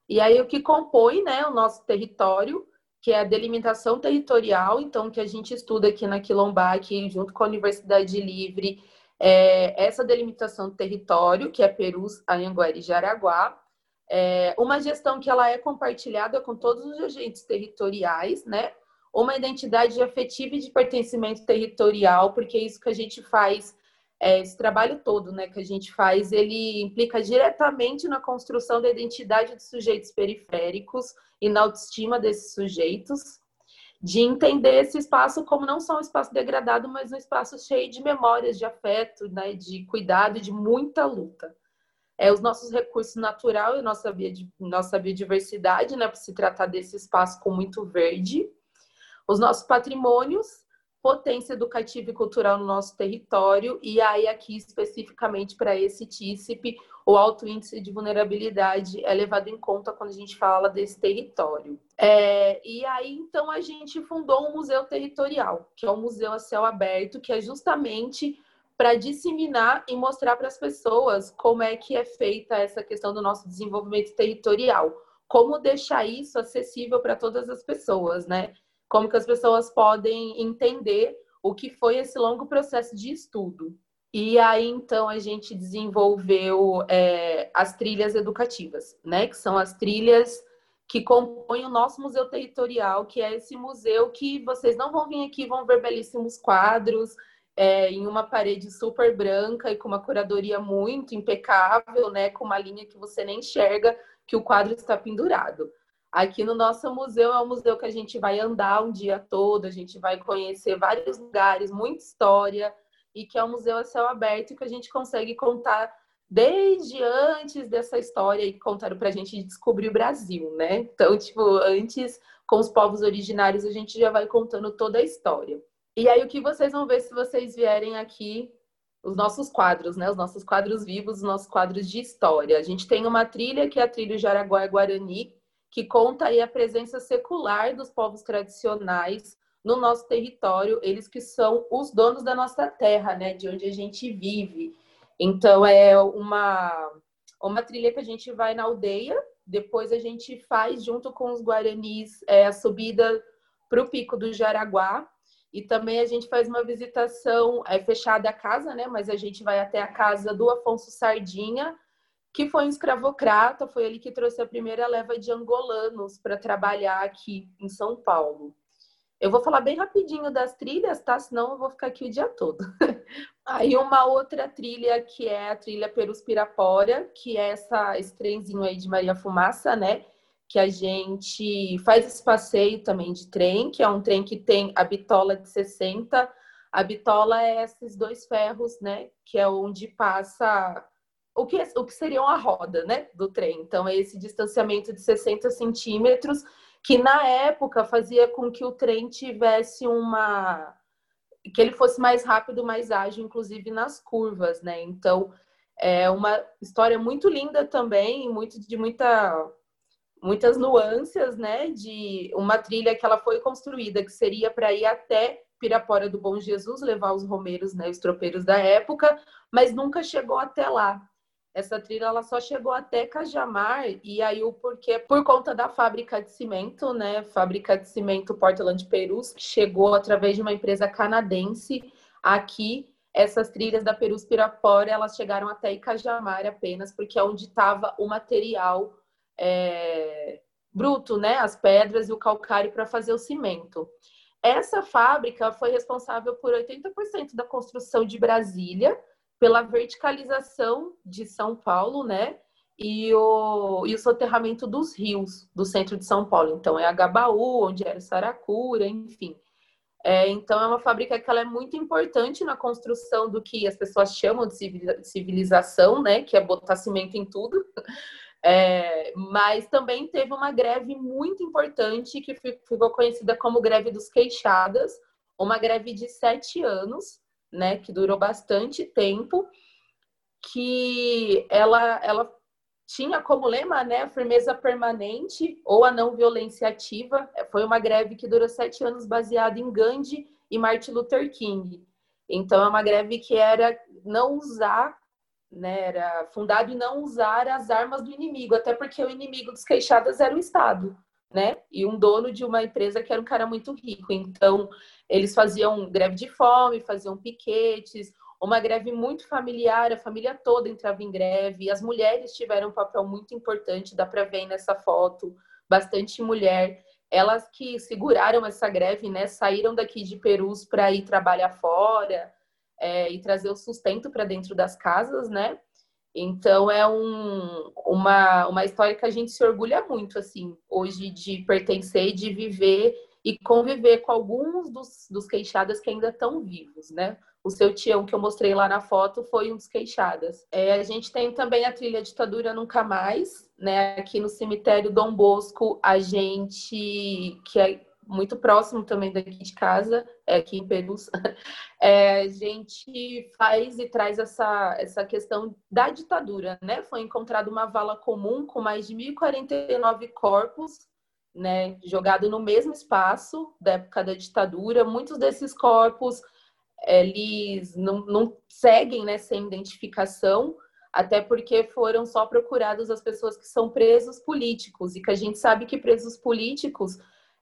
E aí, o que compõe né, o nosso território que é a delimitação territorial, então, que a gente estuda aqui na Quilombac, junto com a Universidade Livre, é, essa delimitação do território, que é Perus, Anhanguera e Jaraguá, é, uma gestão que ela é compartilhada com todos os agentes territoriais, né? Uma identidade afetiva e de pertencimento territorial, porque é isso que a gente faz é, esse trabalho todo né, que a gente faz, ele implica diretamente na construção da identidade dos sujeitos periféricos e na autoestima desses sujeitos, de entender esse espaço como não só um espaço degradado, mas um espaço cheio de memórias, de afeto, né, de cuidado, de muita luta. É, os nossos recursos naturais e nossa, nossa biodiversidade, né, para se tratar desse espaço com muito verde, os nossos patrimônios, potência educativa e cultural no nosso território, e aí aqui especificamente para esse TICIP, o alto índice de vulnerabilidade é levado em conta quando a gente fala desse território. É, e aí, então, a gente fundou um museu territorial, que é um museu a céu aberto, que é justamente para disseminar e mostrar para as pessoas como é que é feita essa questão do nosso desenvolvimento territorial. Como deixar isso acessível para todas as pessoas, né? Como que as pessoas podem entender o que foi esse longo processo de estudo. E aí, então, a gente desenvolveu é, as trilhas educativas, né? Que são as trilhas que compõem o nosso museu territorial, que é esse museu que vocês não vão vir aqui, vão ver belíssimos quadros é, em uma parede super branca e com uma curadoria muito impecável, né? Com uma linha que você nem enxerga que o quadro está pendurado. Aqui no nosso museu é um museu que a gente vai andar um dia todo, a gente vai conhecer vários lugares, muita história, e que é um museu a céu aberto que a gente consegue contar desde antes dessa história e contaram para a gente descobrir o Brasil, né? Então, tipo, antes com os povos originários a gente já vai contando toda a história. E aí o que vocês vão ver se vocês vierem aqui os nossos quadros, né? Os nossos quadros vivos, os nossos quadros de história. A gente tem uma trilha que é a trilha Jaraguá Guarani, que conta aí a presença secular dos povos tradicionais no nosso território, eles que são os donos da nossa terra, né, de onde a gente vive. Então é uma uma trilha que a gente vai na aldeia, depois a gente faz junto com os guaranis é, a subida para o pico do Jaraguá e também a gente faz uma visitação é fechada a casa, né? Mas a gente vai até a casa do Afonso Sardinha, que foi um escravocrata, foi ele que trouxe a primeira leva de angolanos para trabalhar aqui em São Paulo. Eu vou falar bem rapidinho das trilhas, tá? Senão eu vou ficar aqui o dia todo. aí uma outra trilha que é a trilha Perus Pirapora, que é essa, esse trenzinho aí de Maria Fumaça, né? Que a gente faz esse passeio também de trem, que é um trem que tem a bitola de 60. A bitola é esses dois ferros, né? Que é onde passa o que, o que seria uma roda, né? Do trem. Então, é esse distanciamento de 60 centímetros que na época fazia com que o trem tivesse uma que ele fosse mais rápido, mais ágil, inclusive nas curvas, né? Então é uma história muito linda também, muito de muita muitas nuances, né? De uma trilha que ela foi construída que seria para ir até Pirapora do Bom Jesus, levar os romeiros, né, os tropeiros da época, mas nunca chegou até lá essa trilha ela só chegou até Cajamar e aí o porquê por conta da fábrica de cimento, né? Fábrica de cimento Portland Perus que chegou através de uma empresa canadense aqui. Essas trilhas da Perus Pirapora elas chegaram até Cajamar apenas porque é onde estava o material é, bruto, né? As pedras e o calcário para fazer o cimento. Essa fábrica foi responsável por 80% da construção de Brasília pela verticalização de São Paulo, né? E o, e o soterramento dos rios do centro de São Paulo. Então, é a Gabaú, onde era Saracura, enfim. É, então, é uma fábrica que ela é muito importante na construção do que as pessoas chamam de civilização, né? Que é botar cimento em tudo. É, mas também teve uma greve muito importante que ficou conhecida como greve dos queixadas, uma greve de sete anos, né, que durou bastante tempo, que ela, ela tinha como lema né, a firmeza permanente ou a não violência ativa. Foi uma greve que durou sete anos baseada em Gandhi e Martin Luther King. Então, é uma greve que era não usar, né, era fundado em não usar as armas do inimigo, até porque o inimigo dos queixadas era o Estado, né? E um dono de uma empresa que era um cara muito rico. Então, eles faziam greve de fome, faziam piquetes, uma greve muito familiar, a família toda entrava em greve, as mulheres tiveram um papel muito importante, dá para ver nessa foto, bastante mulher. Elas que seguraram essa greve, né, saíram daqui de Perus para ir trabalhar fora é, e trazer o sustento para dentro das casas, né? Então é um, uma, uma história que a gente se orgulha muito, assim, hoje de pertencer de viver e conviver com alguns dos, dos queixadas que ainda estão vivos, né? O seu tião que eu mostrei lá na foto foi um dos queixadas. É, a gente tem também a trilha Ditadura Nunca Mais, né? Aqui no cemitério Dom Bosco, a gente, que é muito próximo também daqui de casa, é aqui em Perus, é, a gente faz e traz essa, essa questão da ditadura, né? Foi encontrada uma vala comum com mais de 1.049 corpos né, jogado no mesmo espaço da época da ditadura. Muitos desses corpos eles não, não seguem né, sem identificação, até porque foram só procurados as pessoas que são presos políticos, e que a gente sabe que presos políticos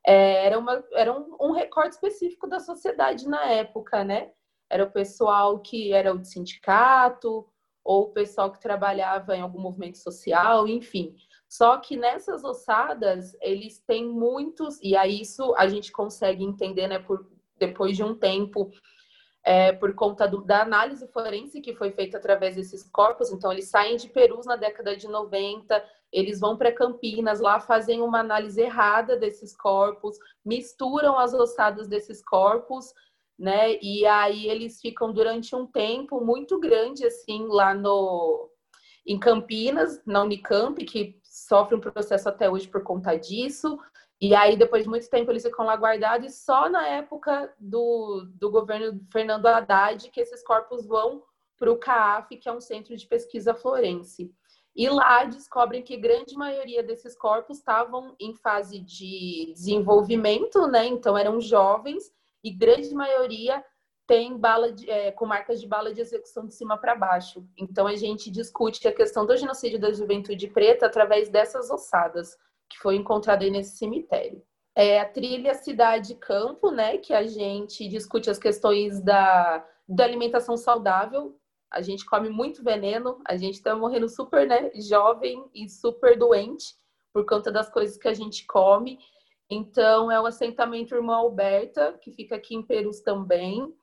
é, era, uma, era um, um recorte específico da sociedade na época, né? Era o pessoal que era o de sindicato, ou o pessoal que trabalhava em algum movimento social, enfim. Só que nessas ossadas, eles têm muitos, e aí isso a gente consegue entender, né, por, depois de um tempo, é, por conta do, da análise forense que foi feita através desses corpos. Então, eles saem de Perus na década de 90, eles vão para Campinas, lá fazem uma análise errada desses corpos, misturam as ossadas desses corpos né? E aí eles ficam durante um tempo muito grande assim lá no em Campinas, na Unicamp, que sofre um processo até hoje por conta disso. E aí, depois de muito tempo, eles ficam lá guardados, e só na época do, do governo Fernando Haddad que esses corpos vão para o CAF, que é um centro de pesquisa florense. E lá descobrem que grande maioria desses corpos estavam em fase de desenvolvimento, né? Então eram jovens e grande maioria tem bala de, é, com marcas de bala de execução de cima para baixo. Então a gente discute a questão do genocídio da juventude preta através dessas ossadas que foi encontrada aí nesse cemitério. É a trilha cidade-campo, né, que a gente discute as questões da, da alimentação saudável. A gente come muito veneno, a gente está morrendo super né, jovem e super doente por conta das coisas que a gente come. Então, é o assentamento Irmã Alberta, que fica aqui em Perus também,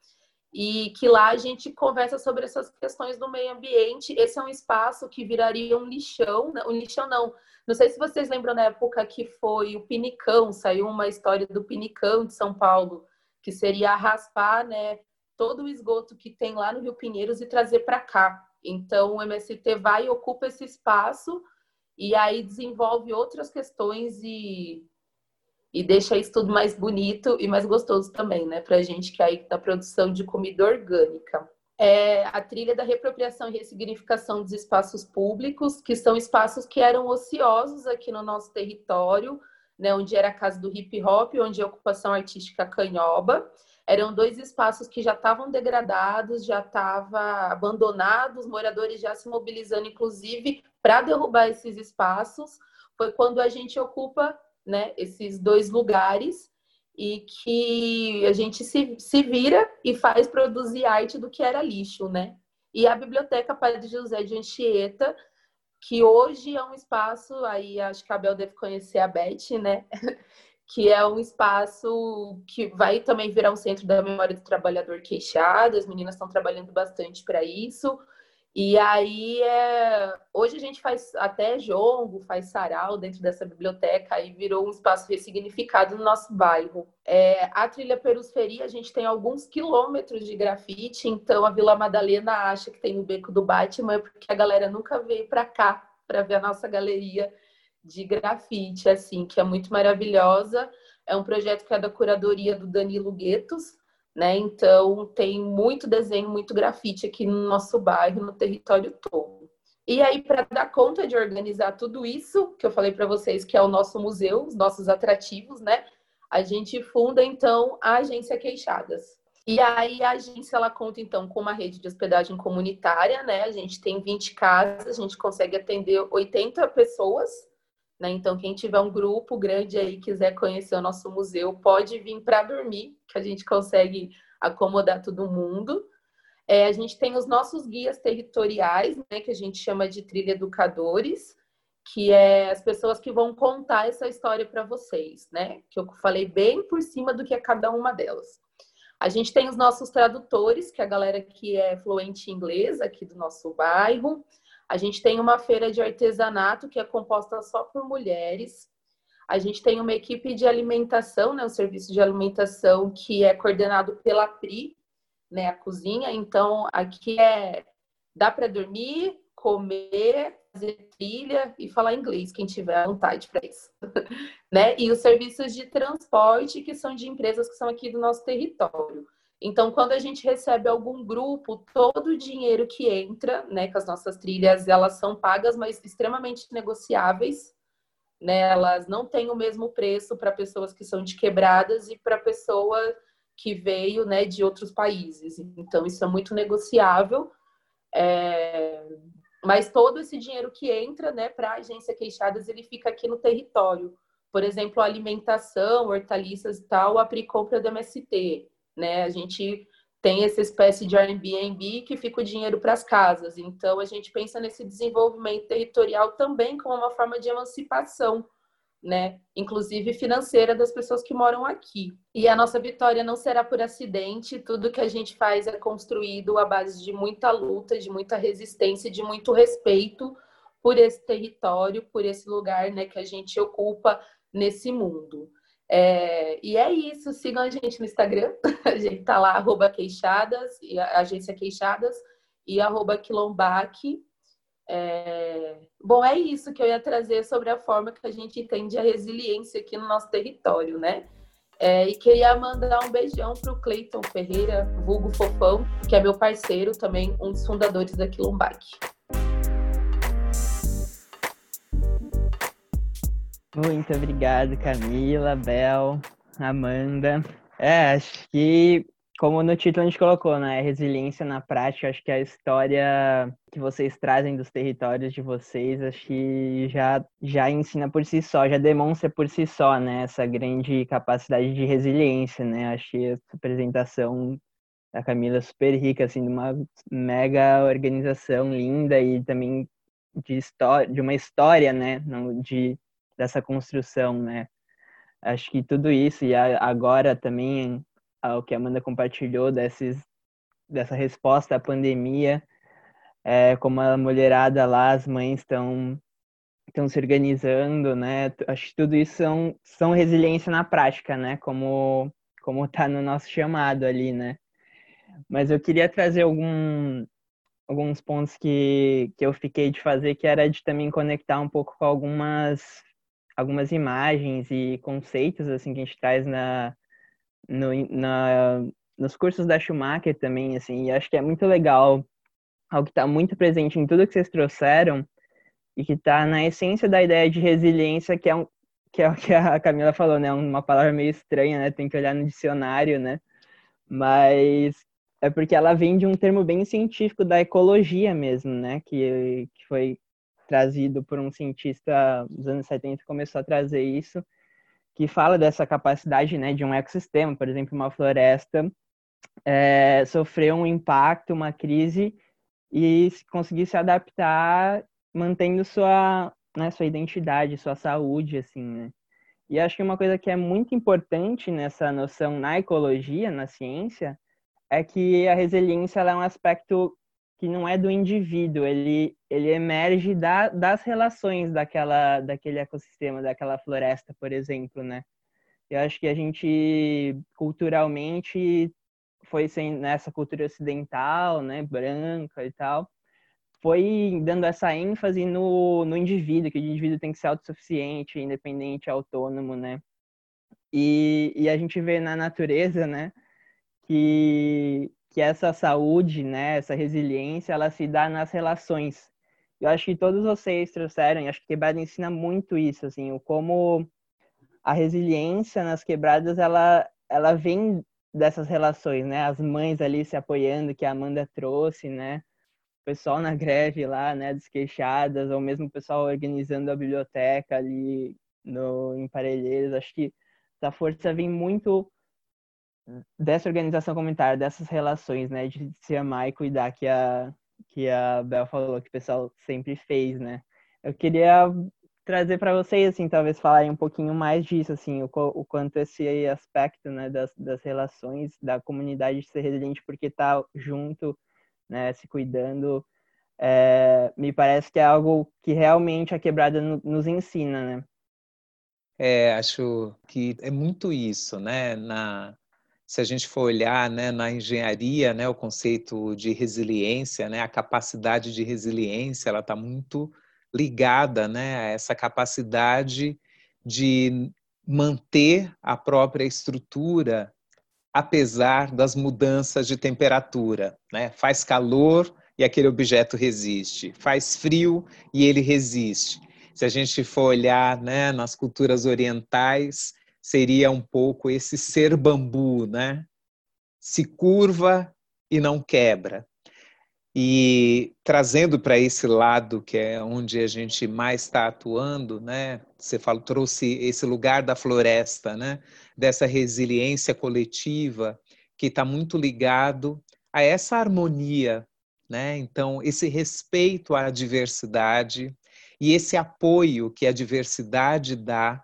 e que lá a gente conversa sobre essas questões do meio ambiente. Esse é um espaço que viraria um lixão, né? um lixão não. Não sei se vocês lembram na época que foi o Pinicão, saiu uma história do Pinicão de São Paulo, que seria raspar, né, todo o esgoto que tem lá no Rio Pinheiros e trazer para cá. Então, o MST vai e ocupa esse espaço e aí desenvolve outras questões e e deixa isso tudo mais bonito e mais gostoso também, né? Pra gente que é aí da produção de comida orgânica. É a trilha da reapropriação e ressignificação dos espaços públicos, que são espaços que eram ociosos aqui no nosso território, né, onde era a casa do hip hop, onde a ocupação artística canhoba. Eram dois espaços que já estavam degradados, já estavam abandonados, moradores já se mobilizando, inclusive, para derrubar esses espaços. Foi quando a gente ocupa né, esses dois lugares e que a gente se, se vira e faz produzir arte do que era lixo, né? E a Biblioteca Padre José de Anchieta, que hoje é um espaço, aí acho que a Bel deve conhecer a Beth, né? que é um espaço que vai também virar um centro da memória do trabalhador queixado, as meninas estão trabalhando bastante para isso. E aí, é... hoje a gente faz até jongo, faz sarau dentro dessa biblioteca, e virou um espaço ressignificado no nosso bairro. É... a trilha Perusferia, a gente tem alguns quilômetros de grafite, então a Vila Madalena acha que tem no Beco do Batman, é porque a galera nunca veio para cá para ver a nossa galeria de grafite, assim, que é muito maravilhosa. É um projeto que é da curadoria do Danilo Guetos, né? Então, tem muito desenho, muito grafite aqui no nosso bairro, no território todo. E aí, para dar conta de organizar tudo isso, que eu falei para vocês que é o nosso museu, os nossos atrativos, né? A gente funda, então, a Agência Queixadas. E aí, a agência, ela conta, então, com uma rede de hospedagem comunitária, né? A gente tem 20 casas, a gente consegue atender 80 pessoas, né? Então, quem tiver um grupo grande aí quiser conhecer o nosso museu, pode vir para dormir, que a gente consegue acomodar todo mundo. É, a gente tem os nossos guias territoriais, né, que a gente chama de trilha educadores, que é as pessoas que vão contar essa história para vocês, né? Que eu falei bem por cima do que é cada uma delas. A gente tem os nossos tradutores, que é a galera que é fluente em inglês aqui do nosso bairro. A gente tem uma feira de artesanato que é composta só por mulheres. A gente tem uma equipe de alimentação, né, um serviço de alimentação que é coordenado pela Pri, né, a cozinha. Então, aqui é dá para dormir, comer, fazer trilha e falar inglês, quem tiver vontade para isso. né? E os serviços de transporte, que são de empresas que são aqui do nosso território. Então, quando a gente recebe algum grupo, todo o dinheiro que entra, né, com as nossas trilhas, elas são pagas, mas extremamente negociáveis, né? Elas não têm o mesmo preço para pessoas que são de quebradas e para pessoa que veio né, de outros países. Então, isso é muito negociável. É... Mas todo esse dinheiro que entra né, para a agência Queixadas, ele fica aqui no território. Por exemplo, alimentação, hortaliças e tal, a compra do MST. Né? A gente tem essa espécie de Airbnb que fica o dinheiro para as casas. Então, a gente pensa nesse desenvolvimento territorial também como uma forma de emancipação né, inclusive financeira das pessoas que moram aqui. E a nossa vitória não será por acidente, tudo que a gente faz é construído à base de muita luta, de muita resistência, de muito respeito por esse território, por esse lugar, né, que a gente ocupa nesse mundo. É, e é isso, sigam a gente no Instagram, a gente tá lá, arroba queixadas, agência queixadas, e arroba quilombaque, é... Bom, é isso que eu ia trazer sobre a forma que a gente entende a resiliência aqui no nosso território, né? É, e queria mandar um beijão para o Cleiton Ferreira, vulgo Fofão, que é meu parceiro, também um dos fundadores da Quilombac. Muito obrigado, Camila, Bel, Amanda. É, acho que como no título a gente colocou, né? Resiliência na prática, acho que a história que vocês trazem dos territórios de vocês, acho que já, já ensina por si só, já demonstra por si só, né? Essa grande capacidade de resiliência, né? Acho que essa apresentação da Camila é super rica, assim, de uma mega organização linda e também de, história, de uma história, né? De, dessa construção, né? Acho que tudo isso, e agora também ao que a Amanda compartilhou desses, dessa resposta à pandemia, é, como a mulherada lá, as mães estão estão se organizando, né? Acho que tudo isso são, são resiliência na prática, né? Como como está no nosso chamado ali, né? Mas eu queria trazer algum, alguns pontos que, que eu fiquei de fazer, que era de também conectar um pouco com algumas algumas imagens e conceitos assim que a gente traz na, no, na, nos cursos da Schumacher também, assim, e acho que é muito legal, algo que está muito presente em tudo que vocês trouxeram e que está na essência da ideia de resiliência, que é, um, que é o que a Camila falou, né? Uma palavra meio estranha, né? Tem que olhar no dicionário, né? Mas é porque ela vem de um termo bem científico da ecologia mesmo, né? Que, que foi trazido por um cientista dos anos 70, começou a trazer isso que fala dessa capacidade né, de um ecossistema, por exemplo, uma floresta é, sofreu um impacto, uma crise e conseguir se adaptar mantendo sua, né, sua identidade, sua saúde, assim, né? E acho que uma coisa que é muito importante nessa noção na ecologia, na ciência, é que a resiliência é um aspecto que não é do indivíduo, ele, ele emerge da, das relações daquela, daquele ecossistema, daquela floresta, por exemplo, né? Eu acho que a gente, culturalmente, foi sem nessa cultura ocidental, né, branca e tal, foi dando essa ênfase no, no indivíduo, que o indivíduo tem que ser autossuficiente, independente, autônomo, né? E, e a gente vê na natureza, né, que que essa saúde, né, essa resiliência, ela se dá nas relações. Eu acho que todos vocês trouxeram, e acho que quebrada ensina muito isso, assim, o como a resiliência nas quebradas, ela, ela vem dessas relações, né, as mães ali se apoiando, que a Amanda trouxe, né, o pessoal na greve lá, né, desqueixadas, ou mesmo o pessoal organizando a biblioteca ali no, em Parelheiros, acho que essa força vem muito dessa organização comunitária, dessas relações, né, de se amar e cuidar que a que a Bel falou que o pessoal sempre fez, né? Eu queria trazer para vocês, assim, talvez falarem um pouquinho mais disso, assim, o, o quanto esse aspecto, né, das, das relações, da comunidade ser resiliente porque tá junto, né, se cuidando, é, me parece que é algo que realmente a quebrada nos ensina, né? É, acho que é muito isso, né, na se a gente for olhar né, na engenharia, né, o conceito de resiliência, né, a capacidade de resiliência, ela está muito ligada né, a essa capacidade de manter a própria estrutura apesar das mudanças de temperatura. Né? Faz calor e aquele objeto resiste, faz frio e ele resiste. Se a gente for olhar né, nas culturas orientais, seria um pouco esse ser bambu, né? se curva e não quebra. E trazendo para esse lado que é onde a gente mais está atuando, né? Você falou, trouxe esse lugar da floresta, né? Dessa resiliência coletiva que está muito ligado a essa harmonia, né? Então esse respeito à diversidade e esse apoio que a diversidade dá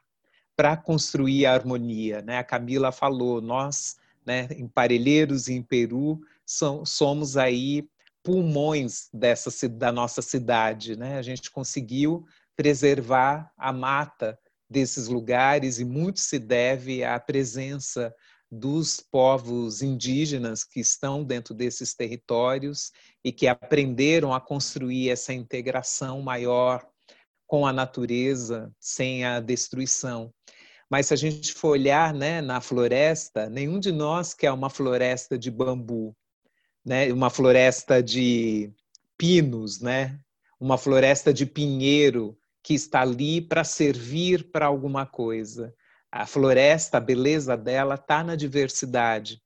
para construir a harmonia, né? A Camila falou, nós, né? Em Parelheiros e em Peru somos aí pulmões dessa da nossa cidade, né? A gente conseguiu preservar a mata desses lugares e muito se deve à presença dos povos indígenas que estão dentro desses territórios e que aprenderam a construir essa integração maior com a natureza, sem a destruição. Mas se a gente for olhar né, na floresta, nenhum de nós quer uma floresta de bambu né, uma floresta de pinos, né, uma floresta de pinheiro que está ali para servir para alguma coisa. A floresta, a beleza dela está na diversidade.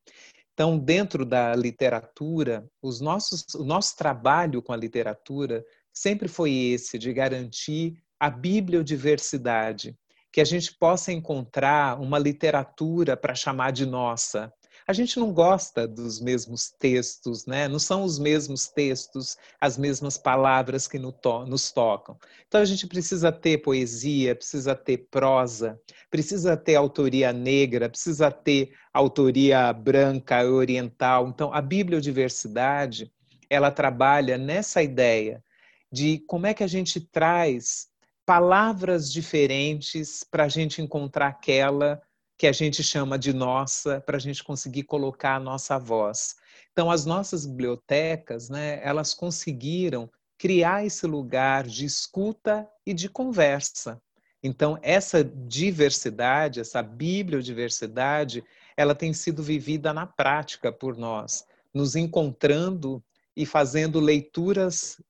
Então, dentro da literatura, os nossos, o nosso trabalho com a literatura sempre foi esse, de garantir a bibliodiversidade, que a gente possa encontrar uma literatura para chamar de nossa, a gente não gosta dos mesmos textos, né? Não são os mesmos textos, as mesmas palavras que nos tocam. Então a gente precisa ter poesia, precisa ter prosa, precisa ter autoria negra, precisa ter autoria branca, oriental. Então a bibliodiversidade, ela trabalha nessa ideia de como é que a gente traz palavras diferentes para a gente encontrar aquela que a gente chama de nossa, para a gente conseguir colocar a nossa voz. Então, as nossas bibliotecas, né, elas conseguiram criar esse lugar de escuta e de conversa. Então, essa diversidade, essa bibliodiversidade, ela tem sido vivida na prática por nós, nos encontrando e fazendo leituras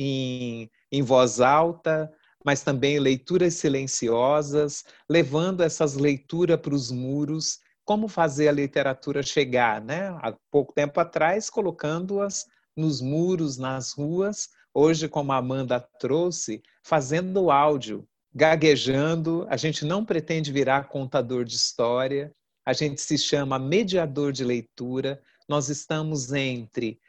em, em voz alta, mas também leituras silenciosas, levando essas leituras para os muros, como fazer a literatura chegar, né? Há pouco tempo atrás, colocando-as nos muros, nas ruas, hoje, como a Amanda trouxe, fazendo áudio, gaguejando. A gente não pretende virar contador de história, a gente se chama mediador de leitura. Nós estamos entre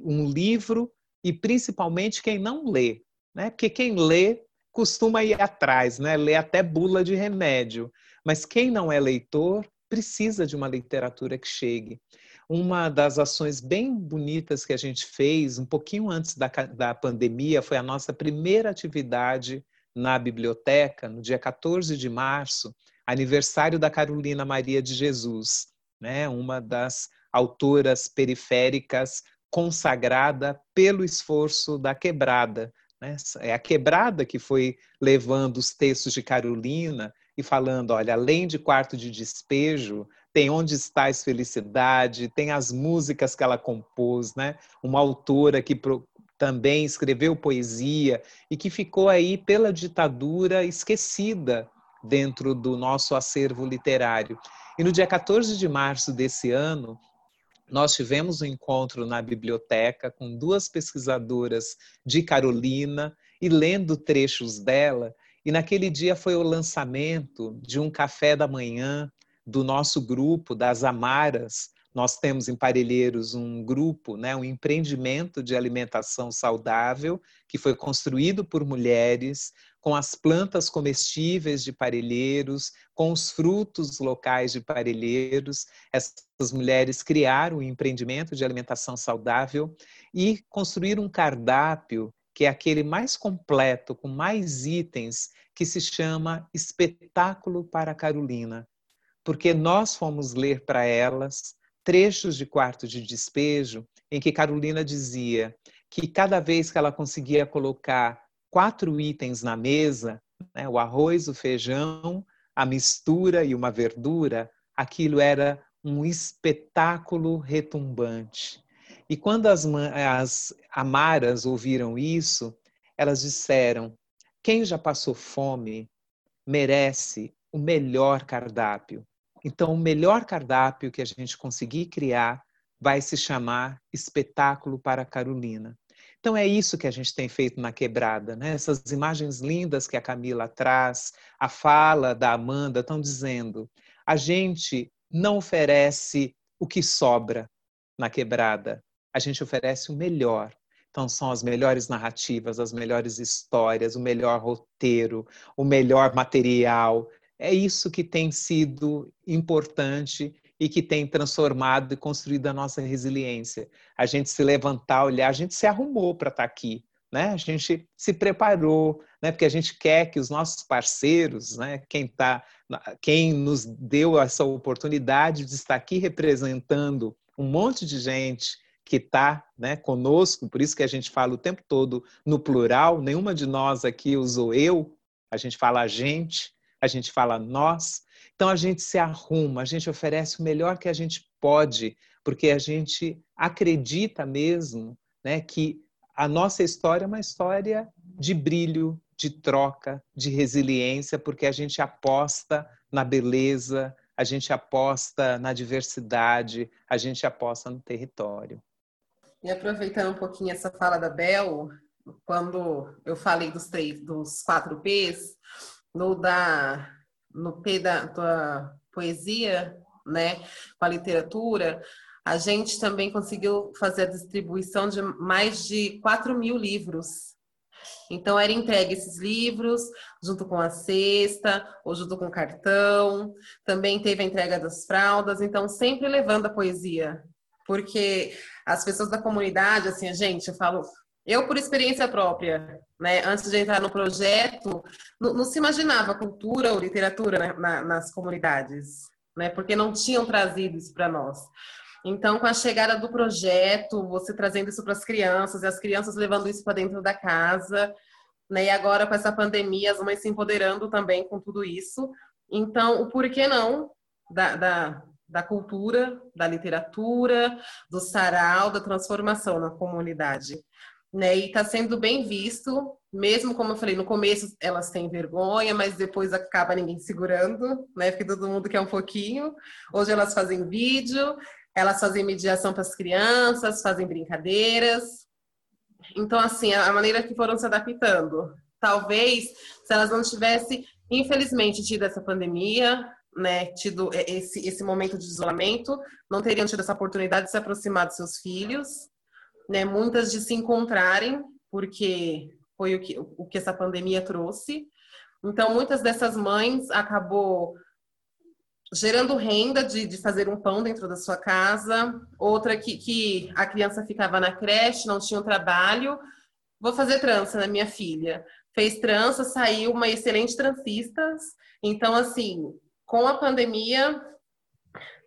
um livro e principalmente quem não lê, né? Porque quem lê costuma ir atrás, né? Lê até bula de remédio. Mas quem não é leitor precisa de uma literatura que chegue. Uma das ações bem bonitas que a gente fez, um pouquinho antes da, da pandemia, foi a nossa primeira atividade na biblioteca, no dia 14 de março, aniversário da Carolina Maria de Jesus, né? uma das autoras periféricas consagrada pelo esforço da quebrada, né? É a quebrada que foi levando os textos de Carolina e falando, olha, além de quarto de despejo, tem Onde Estás Felicidade, tem as músicas que ela compôs, né? Uma autora que pro, também escreveu poesia e que ficou aí pela ditadura esquecida dentro do nosso acervo literário. E no dia 14 de março desse ano, nós tivemos um encontro na biblioteca com duas pesquisadoras de Carolina e lendo trechos dela. E naquele dia foi o lançamento de um café da manhã do nosso grupo, das Amaras. Nós temos em Parelheiros um grupo, né, um empreendimento de alimentação saudável que foi construído por mulheres, com as plantas comestíveis de Parelheiros, com os frutos locais de Parelheiros. Essas mulheres criaram um empreendimento de alimentação saudável e construíram um cardápio que é aquele mais completo, com mais itens, que se chama Espetáculo para Carolina. Porque nós fomos ler para elas trechos de quarto de despejo em que Carolina dizia que cada vez que ela conseguia colocar quatro itens na mesa, né, o arroz, o feijão, a mistura e uma verdura, aquilo era um espetáculo retumbante. E quando as, as amaras ouviram isso, elas disseram: quem já passou fome merece o melhor cardápio. Então, o melhor cardápio que a gente conseguir criar vai se chamar Espetáculo para Carolina. Então é isso que a gente tem feito na quebrada, né? Essas imagens lindas que a Camila traz, a fala da Amanda estão dizendo: a gente não oferece o que sobra na quebrada, a gente oferece o melhor. Então, são as melhores narrativas, as melhores histórias, o melhor roteiro, o melhor material. É isso que tem sido importante e que tem transformado e construído a nossa resiliência. A gente se levantar, olhar, a gente se arrumou para estar tá aqui, né? A gente se preparou, né? Porque a gente quer que os nossos parceiros, né? Quem tá, quem nos deu essa oportunidade de estar aqui representando um monte de gente que está né, conosco, por isso que a gente fala o tempo todo no plural, nenhuma de nós aqui usou eu, a gente fala a gente, a gente fala nós. Então a gente se arruma, a gente oferece o melhor que a gente pode, porque a gente acredita mesmo né, que a nossa história é uma história de brilho, de troca, de resiliência, porque a gente aposta na beleza, a gente aposta na diversidade, a gente aposta no território. E aproveitando um pouquinho essa fala da Bel, quando eu falei dos três, dos quatro P's, no da no P da, da poesia, né, com a literatura, a gente também conseguiu fazer a distribuição de mais de 4 mil livros. Então, era entregue esses livros, junto com a cesta, ou junto com o cartão. Também teve a entrega das fraldas. Então, sempre levando a poesia. Porque as pessoas da comunidade, assim, gente, eu falo, eu por experiência própria, né, antes de entrar no projeto, não, não se imaginava cultura ou literatura né, na, nas comunidades, né, porque não tinham trazido isso para nós. Então, com a chegada do projeto, você trazendo isso para as crianças, e as crianças levando isso para dentro da casa, né, e agora com essa pandemia, as mães se empoderando também com tudo isso. Então, o porquê não da, da da cultura, da literatura, do sarau, da transformação na comunidade. Né? E está sendo bem visto, mesmo como eu falei, no começo elas têm vergonha, mas depois acaba ninguém segurando, né? Porque todo mundo quer um pouquinho. Hoje elas fazem vídeo, elas fazem mediação para as crianças, fazem brincadeiras. Então, assim, a maneira que foram se adaptando. Talvez, se elas não tivessem, infelizmente, tido essa pandemia, né, tido esse, esse momento de isolamento, não teriam tido essa oportunidade de se aproximar dos seus filhos, né, muitas de se encontrarem, porque foi o que, o que essa pandemia trouxe. Então, muitas dessas mães acabou gerando renda de, de fazer um pão dentro da sua casa, outra que, que a criança ficava na creche, não tinha um trabalho, vou fazer trança na minha filha. Fez trança, saiu uma excelente transista. Então, assim, com a pandemia,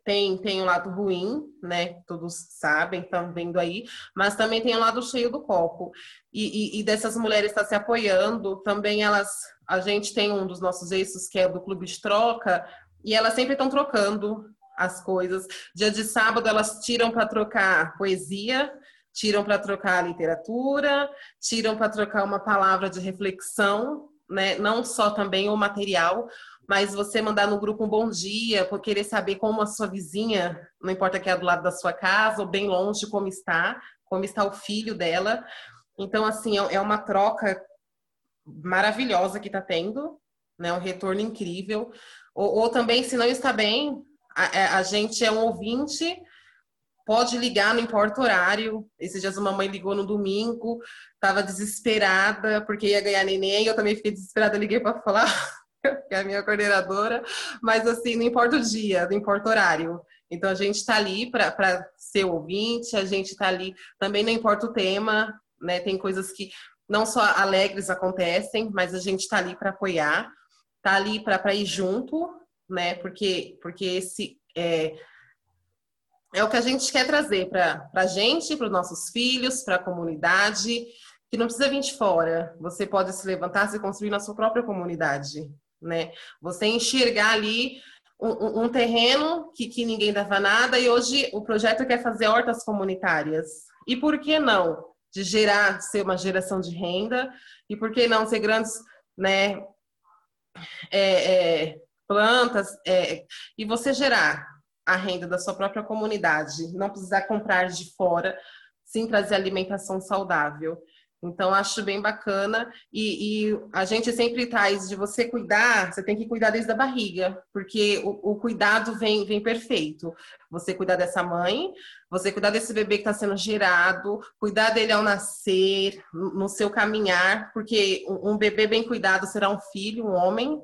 tem, tem um lado ruim, né? Todos sabem, estão vendo aí, mas também tem o lado cheio do copo. E, e, e dessas mulheres estar tá se apoiando, também elas. A gente tem um dos nossos eixos que é do Clube de Troca, e elas sempre estão trocando as coisas. Dia de sábado, elas tiram para trocar poesia, tiram para trocar literatura, tiram para trocar uma palavra de reflexão, né? Não só também o material, mas você mandar no grupo um bom dia, por querer saber como a sua vizinha, não importa que é do lado da sua casa ou bem longe, como está, como está o filho dela. Então, assim, é, é uma troca maravilhosa que está tendo, né? Um retorno incrível. Ou, ou, também, se não está bem, a, é, a gente é um ouvinte, pode ligar, não importa o horário. Esses dias uma mãe ligou no domingo, estava desesperada porque ia ganhar neném, eu também fiquei desesperada, liguei para falar que é a minha coordenadora, mas assim, não importa o dia, não importa o horário. Então a gente está ali para ser ouvinte, a gente está ali, também não importa o tema, né? Tem coisas que não só alegres acontecem, mas a gente está ali para apoiar, está ali para ir junto, né? Porque, porque esse é, é o que a gente quer trazer para a gente, para os nossos filhos, para a comunidade, que não precisa vir de fora. Você pode se levantar, se construir na sua própria comunidade né? Você enxergar ali um, um terreno que, que ninguém dava nada e hoje o projeto quer fazer hortas comunitárias. E por que não? De gerar, ser uma geração de renda e por que não ser grandes, né? É, é, plantas é, e você gerar a renda da sua própria comunidade, não precisar comprar de fora, sim trazer alimentação saudável. Então, acho bem bacana. E, e, a gente sempre traz de você cuidar, você tem que cuidar desde a barriga, porque o, o, cuidado vem, vem perfeito. Você cuidar dessa mãe, você cuidar desse bebê que está sendo gerado, cuidar dele ao nascer, no seu caminhar, porque um bebê bem cuidado será um filho, um homem,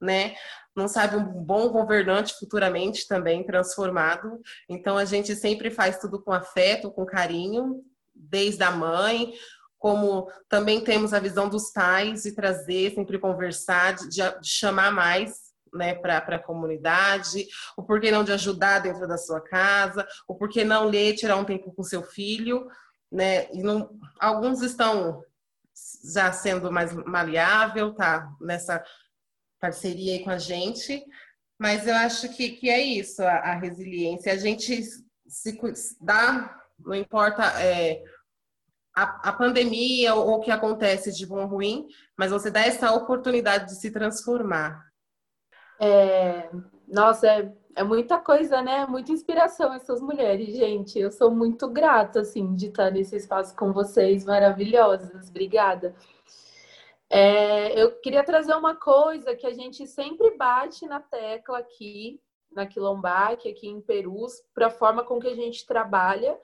né? Não sabe um bom governante futuramente também transformado. Então a gente sempre faz tudo com afeto, com carinho, desde a mãe, como também temos a visão dos pais de trazer, sempre conversar, de, de chamar mais né, para a comunidade, o porquê não de ajudar dentro da sua casa, o porquê não ler, tirar um tempo com seu filho, né? E não, alguns estão já sendo mais maleável, tá? Nessa parceria aí com a gente, mas eu acho que, que é isso, a, a resiliência. A gente se dá, não importa é, a, a pandemia ou o que acontece de bom ou ruim, mas você dá essa oportunidade de se transformar. É, nossa, é, é muita coisa, né? Muita inspiração essas mulheres, gente. Eu sou muito grata, assim, de estar nesse espaço com vocês, maravilhosas. Obrigada. É, eu queria trazer uma coisa que a gente sempre bate na tecla aqui, na Quilombac, aqui em Perus, para a forma com que a gente trabalha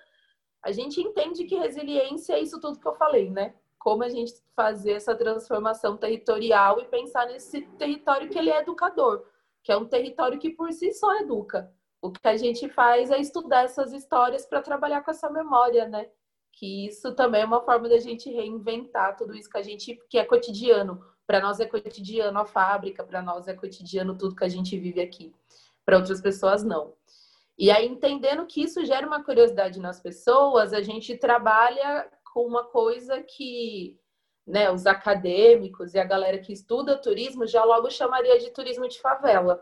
a gente entende que resiliência é isso tudo que eu falei, né? Como a gente fazer essa transformação territorial e pensar nesse território que ele é educador, que é um território que por si só educa. O que a gente faz é estudar essas histórias para trabalhar com essa memória, né? Que isso também é uma forma da gente reinventar tudo isso que a gente que é cotidiano. Para nós é cotidiano a fábrica, para nós é cotidiano tudo que a gente vive aqui. Para outras pessoas não. E aí, entendendo que isso gera uma curiosidade nas pessoas, a gente trabalha com uma coisa que né, os acadêmicos e a galera que estuda turismo já logo chamaria de turismo de favela.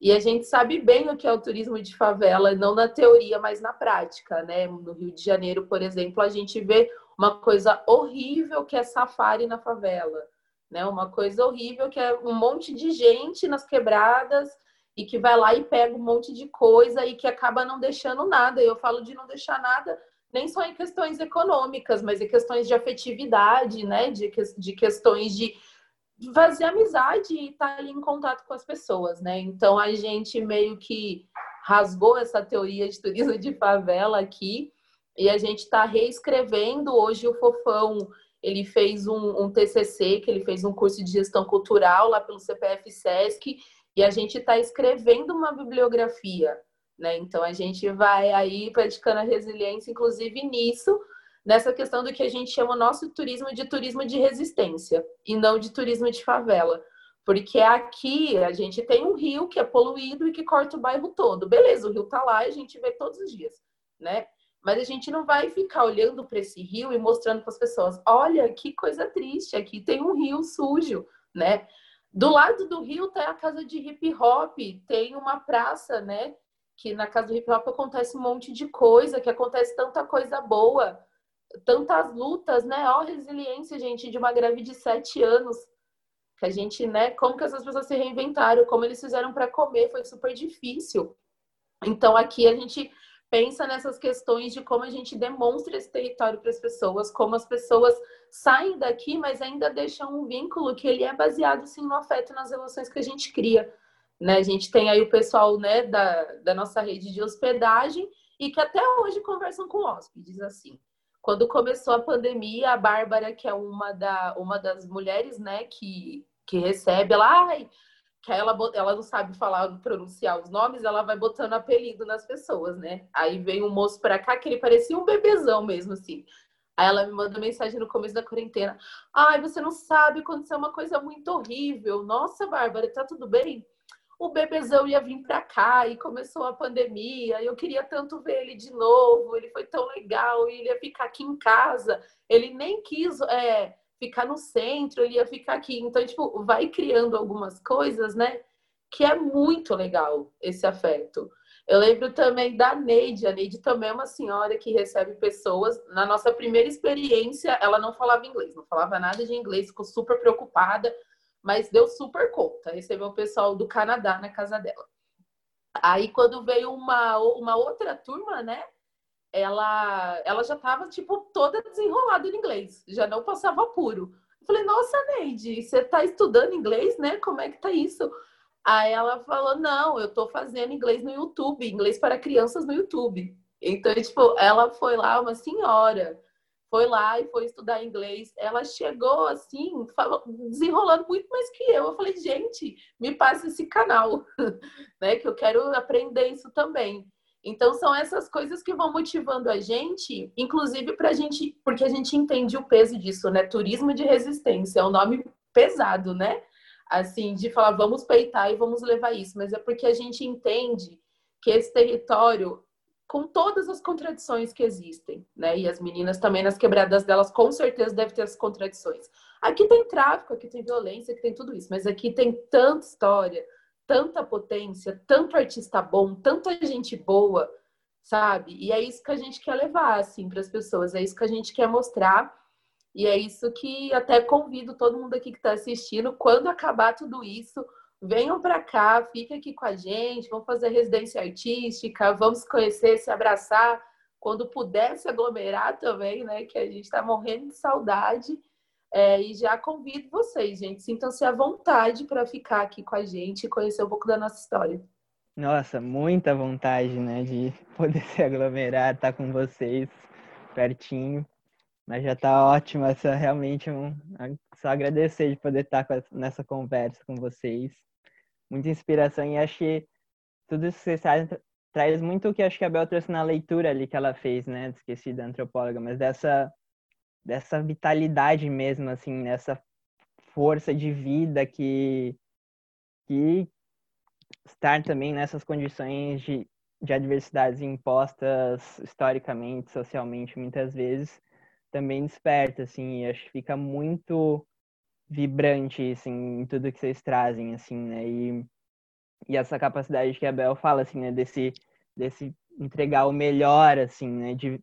E a gente sabe bem o que é o turismo de favela, não na teoria, mas na prática, né? No Rio de Janeiro, por exemplo, a gente vê uma coisa horrível que é safari na favela, né? Uma coisa horrível que é um monte de gente nas quebradas e que vai lá e pega um monte de coisa e que acaba não deixando nada. Eu falo de não deixar nada nem só em questões econômicas, mas em questões de afetividade, né? De, de questões de fazer amizade e estar tá ali em contato com as pessoas, né? Então a gente meio que rasgou essa teoria de turismo de favela aqui e a gente está reescrevendo. Hoje o Fofão ele fez um, um TCC, que ele fez um curso de gestão cultural lá pelo CPF Sesc e a gente está escrevendo uma bibliografia, né? Então a gente vai aí praticando a resiliência, inclusive nisso, nessa questão do que a gente chama o nosso turismo de turismo de resistência e não de turismo de favela. Porque aqui a gente tem um rio que é poluído e que corta o bairro todo. Beleza, o rio tá lá e a gente vê todos os dias, né? Mas a gente não vai ficar olhando para esse rio e mostrando para as pessoas: olha que coisa triste, aqui tem um rio sujo, né? Do lado do rio tem a casa de hip hop, tem uma praça, né? Que na casa do hip hop acontece um monte de coisa, que acontece tanta coisa boa, tantas lutas, né? Ó, resiliência, gente, de uma grávida de sete anos. Que a gente, né? Como que essas pessoas se reinventaram, como eles fizeram para comer, foi super difícil. Então aqui a gente pensa nessas questões de como a gente demonstra esse território para as pessoas, como as pessoas saem daqui, mas ainda deixam um vínculo que ele é baseado sim no afeto nas relações que a gente cria. Né? A gente tem aí o pessoal né, da, da nossa rede de hospedagem e que até hoje conversam com hóspedes assim. Quando começou a pandemia, a Bárbara, que é uma, da, uma das mulheres né, que, que recebe, ela, ai, que ela, ela não sabe falar, pronunciar os nomes, ela vai botando apelido nas pessoas, né? Aí vem um moço pra cá que ele parecia um bebezão mesmo, assim. Aí ela me manda mensagem no começo da quarentena. Ai, você não sabe, aconteceu uma coisa muito horrível. Nossa, Bárbara, tá tudo bem? O bebezão ia vir pra cá e começou a pandemia. Eu queria tanto ver ele de novo. Ele foi tão legal. Ele ia ficar aqui em casa. Ele nem quis é, ficar no centro, ele ia ficar aqui. Então, tipo, vai criando algumas coisas, né? Que é muito legal esse afeto. Eu lembro também da Neide. A Neide também é uma senhora que recebe pessoas. Na nossa primeira experiência, ela não falava inglês, não falava nada de inglês, ficou super preocupada, mas deu super conta. Recebeu o pessoal do Canadá na casa dela. Aí quando veio uma, uma outra turma, né? Ela, ela já tava, tipo, toda desenrolada em inglês, já não passava puro. Eu falei, nossa, Neide, você tá estudando inglês, né? Como é que tá isso? Aí ela falou, não, eu tô fazendo inglês no YouTube, inglês para crianças no YouTube. Então, tipo, ela foi lá, uma senhora, foi lá e foi estudar inglês. Ela chegou assim, desenrolando muito mais que eu. Eu falei, gente, me passa esse canal, né? Que eu quero aprender isso também. Então são essas coisas que vão motivando a gente, inclusive para a gente, porque a gente entende o peso disso, né? Turismo de resistência é um nome pesado, né? Assim, de falar vamos peitar e vamos levar isso, mas é porque a gente entende que esse território com todas as contradições que existem, né? E as meninas também nas quebradas delas com certeza devem ter as contradições. Aqui tem tráfico, aqui tem violência, aqui tem tudo isso, mas aqui tem tanta história, tanta potência, tanto artista bom, tanta gente boa, sabe? E é isso que a gente quer levar assim para as pessoas, é isso que a gente quer mostrar. E é isso que até convido todo mundo aqui que está assistindo, quando acabar tudo isso, venham para cá, fiquem aqui com a gente, vamos fazer residência artística, vamos conhecer, se abraçar, quando puder se aglomerar também, né? Que a gente está morrendo de saudade. É, e já convido vocês, gente, sintam-se à vontade para ficar aqui com a gente e conhecer um pouco da nossa história. Nossa, muita vontade, né, de poder se aglomerar, estar tá com vocês pertinho. Mas já está ótimo, essa realmente um, só agradecer de poder estar tá nessa conversa com vocês muita inspiração e acho que tudo isso que vocês trazem traz muito o que acho que a Bel trouxe na leitura ali que ela fez, né? Esqueci da antropóloga, mas dessa, dessa vitalidade mesmo, assim, dessa força de vida que, que estar também nessas condições de, de adversidades impostas historicamente, socialmente, muitas vezes, também desperta, assim, e acho que fica muito vibrante, assim, em tudo que vocês trazem, assim, né? E, e essa capacidade que a Bel fala, assim, né? Desse, desse entregar o melhor, assim, né? De,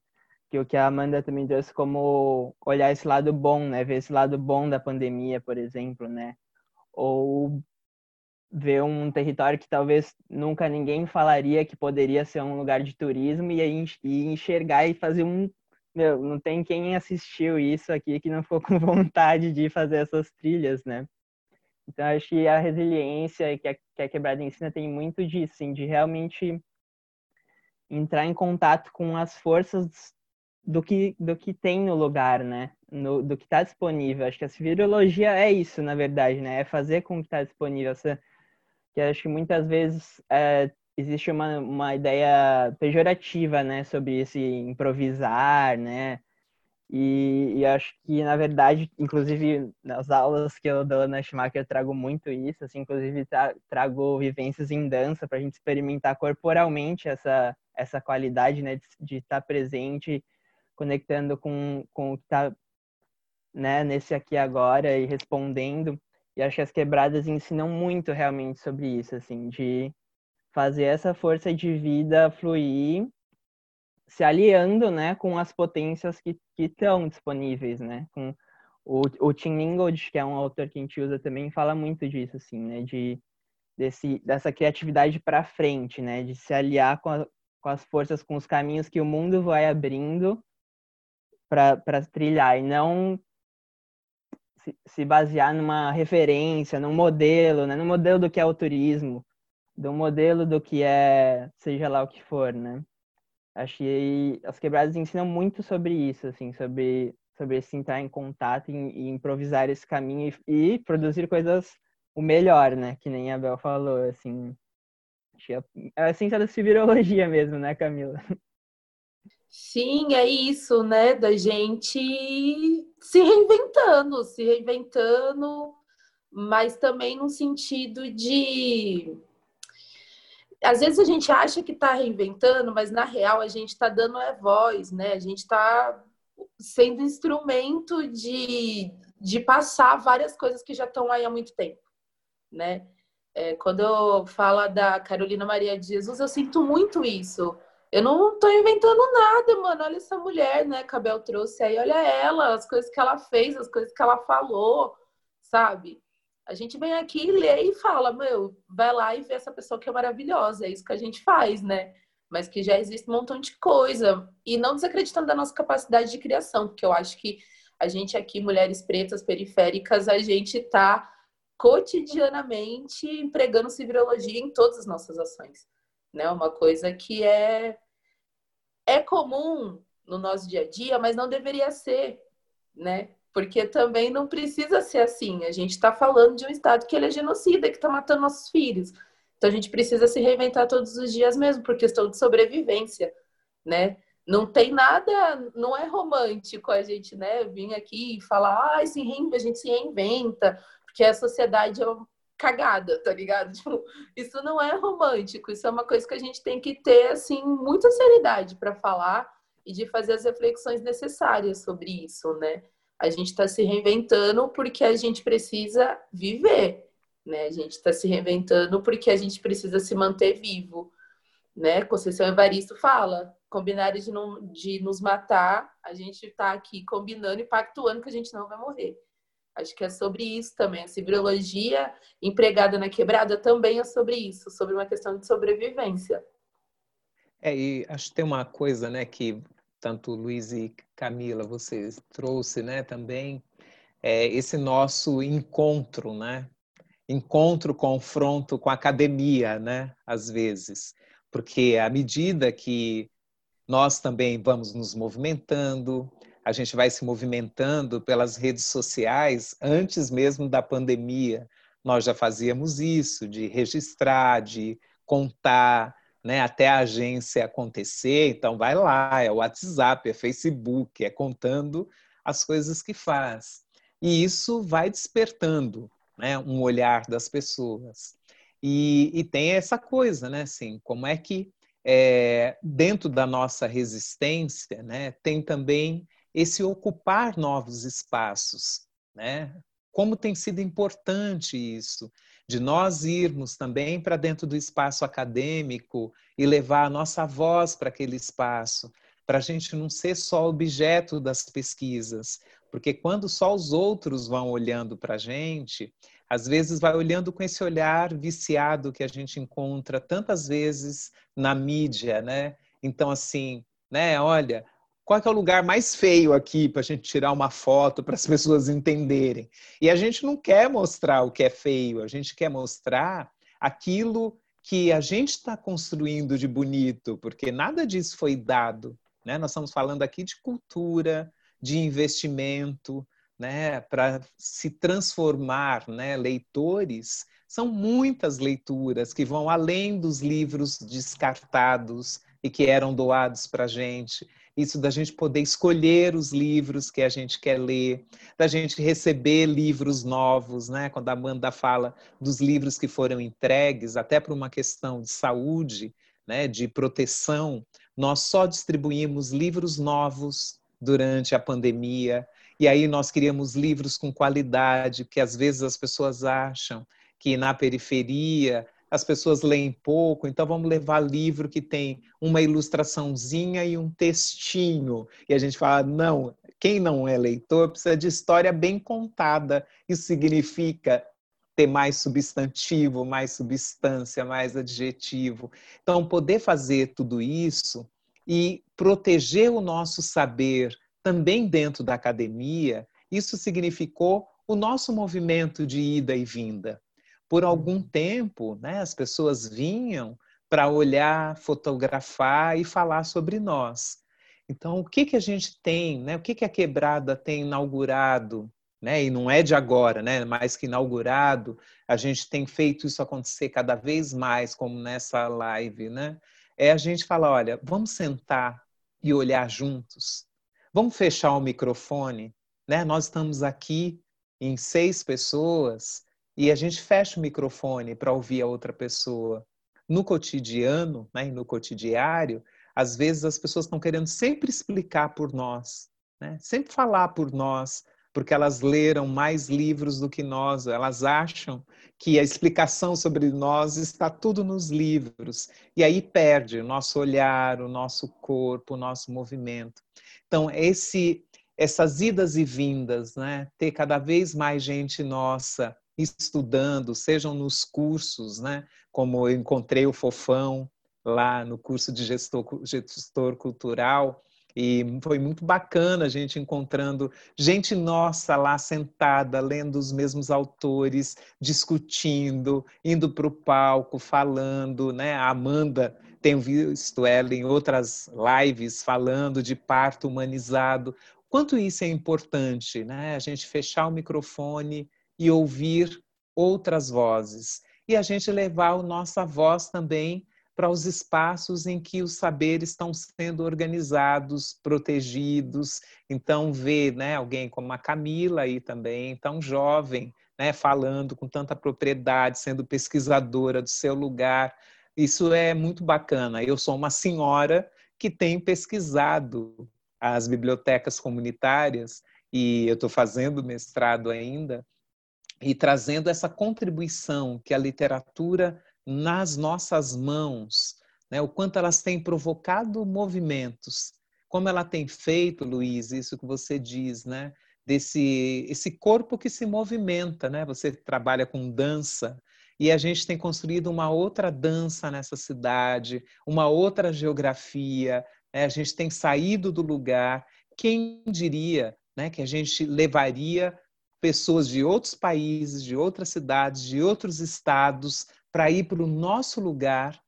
que o que a Amanda também trouxe como olhar esse lado bom, né? Ver esse lado bom da pandemia, por exemplo, né? Ou ver um território que talvez nunca ninguém falaria que poderia ser um lugar de turismo e, e enxergar e fazer um meu, não tem quem assistiu isso aqui que não ficou com vontade de fazer essas trilhas, né? Então, acho que a resiliência que a, que a Quebrada ensina tem muito disso, assim, de realmente entrar em contato com as forças do que, do que tem no lugar, né? No, do que está disponível. Acho que a virologia é isso, na verdade, né? É fazer com que está disponível. Que acho que muitas vezes é, existe uma, uma ideia pejorativa, né, sobre esse improvisar, né, e, e, acho que, na verdade, inclusive nas aulas que eu dou na Schumacher, eu trago muito isso, assim, inclusive tra trago vivências em dança para a gente experimentar corporalmente essa, essa qualidade, né, de estar presente, conectando com, com o que está né, nesse aqui agora e respondendo. E acho que as quebradas ensinam muito realmente sobre isso, assim, de fazer essa força de vida fluir, se aliando, né, com as potências que estão disponíveis, né, com o, o Tim Ingold, que é um autor que a gente usa também, fala muito disso, assim, né, de desse, dessa criatividade para frente, né, de se aliar com, a, com as forças, com os caminhos que o mundo vai abrindo para trilhar e não se, se, basear numa referência, num modelo, né, no modelo do que é o turismo, do modelo do que é, seja lá o que for, né? Achei as quebradas ensinam muito sobre isso, assim, sobre sobre esse entrar em contato e, e improvisar esse caminho e, e, produzir coisas o melhor, né? Que nem a Bel falou, assim. É a essência da civirologia mesmo, né, Camila? Sim, é isso, né? Da gente se reinventando, se reinventando, mas também no sentido de às vezes a gente acha que está reinventando, mas na real a gente está dando é voz, né? A gente está sendo instrumento de, de passar várias coisas que já estão aí há muito tempo, né? É, quando eu falo da Carolina Maria de Jesus, eu sinto muito isso. Eu não estou inventando nada, mano. Olha essa mulher, né? Que a Bel trouxe aí. Olha ela, as coisas que ela fez, as coisas que ela falou, sabe? A gente vem aqui, lê e fala, meu, vai lá e vê essa pessoa que é maravilhosa. É isso que a gente faz, né? Mas que já existe um montão de coisa. E não desacreditando da nossa capacidade de criação, porque eu acho que a gente aqui, mulheres pretas, periféricas, a gente tá cotidianamente empregando civirologia em todas as nossas ações. Né? Uma coisa que é, é comum no nosso dia a dia, mas não deveria ser, né? Porque também não precisa ser assim. A gente está falando de um Estado que ele é genocida, que está matando nossos filhos. Então a gente precisa se reinventar todos os dias mesmo, por questão de sobrevivência, né? Não tem nada, não é romântico a gente, né, vir aqui e falar, ah, se a gente se reinventa, porque a sociedade é cagada, tá ligado? Tipo, isso não é romântico, isso é uma coisa que a gente tem que ter, assim, muita seriedade para falar e de fazer as reflexões necessárias sobre isso, né? A gente está se reinventando porque a gente precisa viver, né? A gente está se reinventando porque a gente precisa se manter vivo, né? Conceição Evaristo fala, combinarem de, não, de nos matar, a gente está aqui combinando e pactuando que a gente não vai morrer. Acho que é sobre isso também. A cibriologia empregada na quebrada também é sobre isso, sobre uma questão de sobrevivência. É, e acho que tem uma coisa, né, que tanto Luiz e Camila vocês trouxe, né, também é esse nosso encontro, né? Encontro, confronto com a academia, né, às vezes. Porque à medida que nós também vamos nos movimentando, a gente vai se movimentando pelas redes sociais antes mesmo da pandemia. Nós já fazíamos isso, de registrar, de contar, né, até a agência acontecer. Então, vai lá, é WhatsApp, é Facebook, é contando as coisas que faz. E isso vai despertando né, um olhar das pessoas. E, e tem essa coisa, né? Assim, como é que é, dentro da nossa resistência, né, tem também esse ocupar novos espaços, né? Como tem sido importante isso, de nós irmos também para dentro do espaço acadêmico e levar a nossa voz para aquele espaço, para a gente não ser só objeto das pesquisas, porque quando só os outros vão olhando para a gente, às vezes vai olhando com esse olhar viciado que a gente encontra tantas vezes na mídia, né? Então, assim, né? Olha, qual é o lugar mais feio aqui para a gente tirar uma foto para as pessoas entenderem. E a gente não quer mostrar o que é feio, a gente quer mostrar aquilo que a gente está construindo de bonito, porque nada disso foi dado. Né? Nós estamos falando aqui de cultura, de investimento, né? para se transformar né? leitores. São muitas leituras que vão além dos livros descartados e que eram doados para a gente isso da gente poder escolher os livros que a gente quer ler, da gente receber livros novos, né? Quando a Amanda fala dos livros que foram entregues, até por uma questão de saúde, né? De proteção, nós só distribuímos livros novos durante a pandemia. E aí nós queríamos livros com qualidade, que às vezes as pessoas acham que na periferia as pessoas leem pouco, então vamos levar livro que tem uma ilustraçãozinha e um textinho. E a gente fala, não, quem não é leitor precisa de história bem contada. Isso significa ter mais substantivo, mais substância, mais adjetivo. Então, poder fazer tudo isso e proteger o nosso saber também dentro da academia, isso significou o nosso movimento de ida e vinda por algum tempo, né, as pessoas vinham para olhar, fotografar e falar sobre nós. Então, o que, que a gente tem, né? o que, que a Quebrada tem inaugurado, né? e não é de agora, né? mais que inaugurado, a gente tem feito isso acontecer cada vez mais, como nessa live, né? é a gente falar, olha, vamos sentar e olhar juntos, vamos fechar o microfone, né? nós estamos aqui em seis pessoas, e a gente fecha o microfone para ouvir a outra pessoa. No cotidiano, né, no cotidiário, às vezes as pessoas estão querendo sempre explicar por nós, né? sempre falar por nós, porque elas leram mais livros do que nós, elas acham que a explicação sobre nós está tudo nos livros, e aí perde o nosso olhar, o nosso corpo, o nosso movimento. Então, esse, essas idas e vindas, né? ter cada vez mais gente nossa estudando, sejam nos cursos, né? Como eu encontrei o Fofão lá no curso de gestor, gestor cultural, e foi muito bacana a gente encontrando gente nossa lá sentada, lendo os mesmos autores, discutindo, indo para o palco, falando, né? A Amanda tenho visto ela em outras lives falando de parto humanizado. Quanto isso é importante, né? A gente fechar o microfone e ouvir outras vozes. E a gente levar a nossa voz também para os espaços em que os saberes estão sendo organizados, protegidos. Então, ver né, alguém como a Camila aí também, tão jovem, né, falando com tanta propriedade, sendo pesquisadora do seu lugar, isso é muito bacana. Eu sou uma senhora que tem pesquisado as bibliotecas comunitárias e eu estou fazendo mestrado ainda e trazendo essa contribuição que a literatura nas nossas mãos, né, o quanto elas têm provocado movimentos, como ela tem feito, Luiz, isso que você diz, né, desse esse corpo que se movimenta, né? Você trabalha com dança, e a gente tem construído uma outra dança nessa cidade, uma outra geografia, né? a gente tem saído do lugar. Quem diria né, que a gente levaria pessoas de outros países, de outras cidades, de outros estados, para ir para o nosso lugar,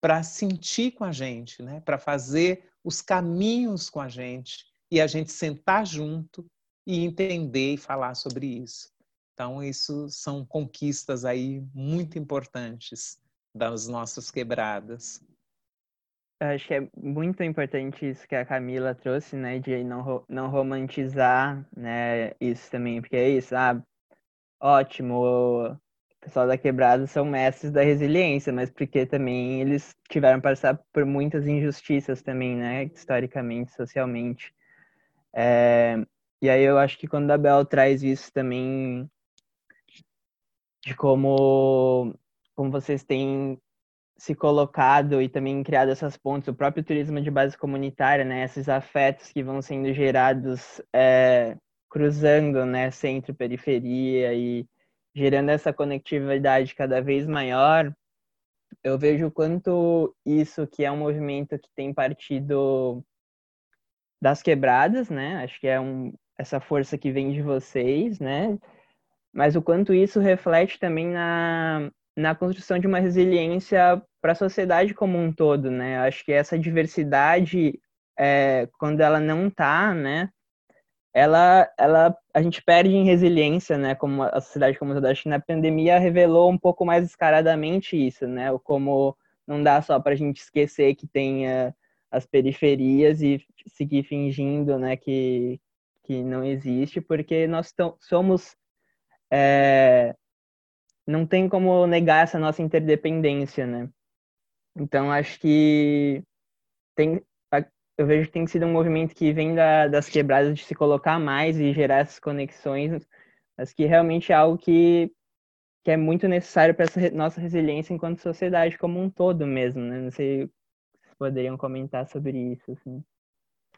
para sentir com a gente, né? para fazer os caminhos com a gente e a gente sentar junto e entender e falar sobre isso. Então, isso são conquistas aí muito importantes das nossas quebradas. Eu acho que é muito importante isso que a Camila trouxe, né, de não, não romantizar, né, isso também, porque é isso, ah, ótimo, o pessoal da quebrada são mestres da resiliência, mas porque também eles tiveram que passar por muitas injustiças também, né, historicamente, socialmente. É, e aí eu acho que quando a Bel traz isso também de como, como vocês têm se colocado e também criado essas pontes, o próprio turismo de base comunitária, né, esses afetos que vão sendo gerados é, cruzando, né, centro, periferia e gerando essa conectividade cada vez maior, eu vejo quanto isso que é um movimento que tem partido das quebradas, né, acho que é um, essa força que vem de vocês, né, mas o quanto isso reflete também na, na construção de uma resiliência para a sociedade como um todo, né? Acho que essa diversidade, é, quando ela não está, né? Ela, ela, a gente perde em resiliência, né? Como a sociedade como toda. Acho que na pandemia revelou um pouco mais descaradamente isso, né? Como não dá só para a gente esquecer que tem uh, as periferias e seguir fingindo, né? Que que não existe, porque nós somos é, não tem como negar essa nossa interdependência, né? Então, acho que tem, eu vejo que tem sido um movimento que vem da, das quebradas de se colocar mais e gerar essas conexões, mas que realmente é algo que, que é muito necessário para essa nossa resiliência enquanto sociedade como um todo mesmo, né? Não sei se poderiam comentar sobre isso, assim.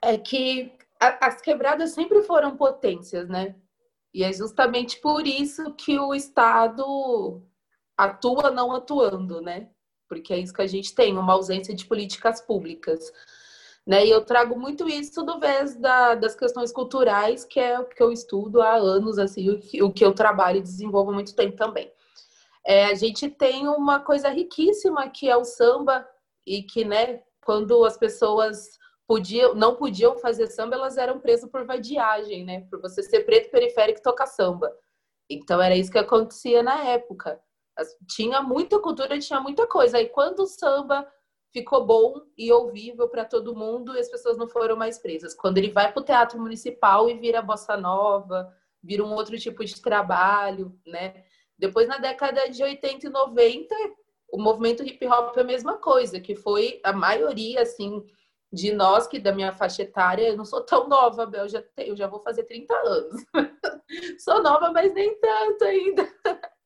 É que as quebradas sempre foram potências, né? E é justamente por isso que o Estado atua não atuando, né? Porque é isso que a gente tem, uma ausência de políticas públicas. Né? E eu trago muito isso do vez da, das questões culturais, que é o que eu estudo há anos, assim, o que, o que eu trabalho e desenvolvo há muito tempo também. É, a gente tem uma coisa riquíssima que é o samba, e que, né, quando as pessoas podiam, não podiam fazer samba, elas eram presas por vadiagem, né? Por você ser preto periférico e tocar samba. Então era isso que acontecia na época. Tinha muita cultura, tinha muita coisa. Aí quando o samba ficou bom e ouvível para todo mundo, as pessoas não foram mais presas. Quando ele vai para o teatro municipal e vira bossa nova, vira um outro tipo de trabalho, né? Depois na década de 80 e 90, o movimento hip hop é a mesma coisa, que foi a maioria assim de nós que da minha faixa etária, eu não sou tão nova, eu já, tenho, eu já vou fazer 30 anos. sou nova, mas nem tanto ainda.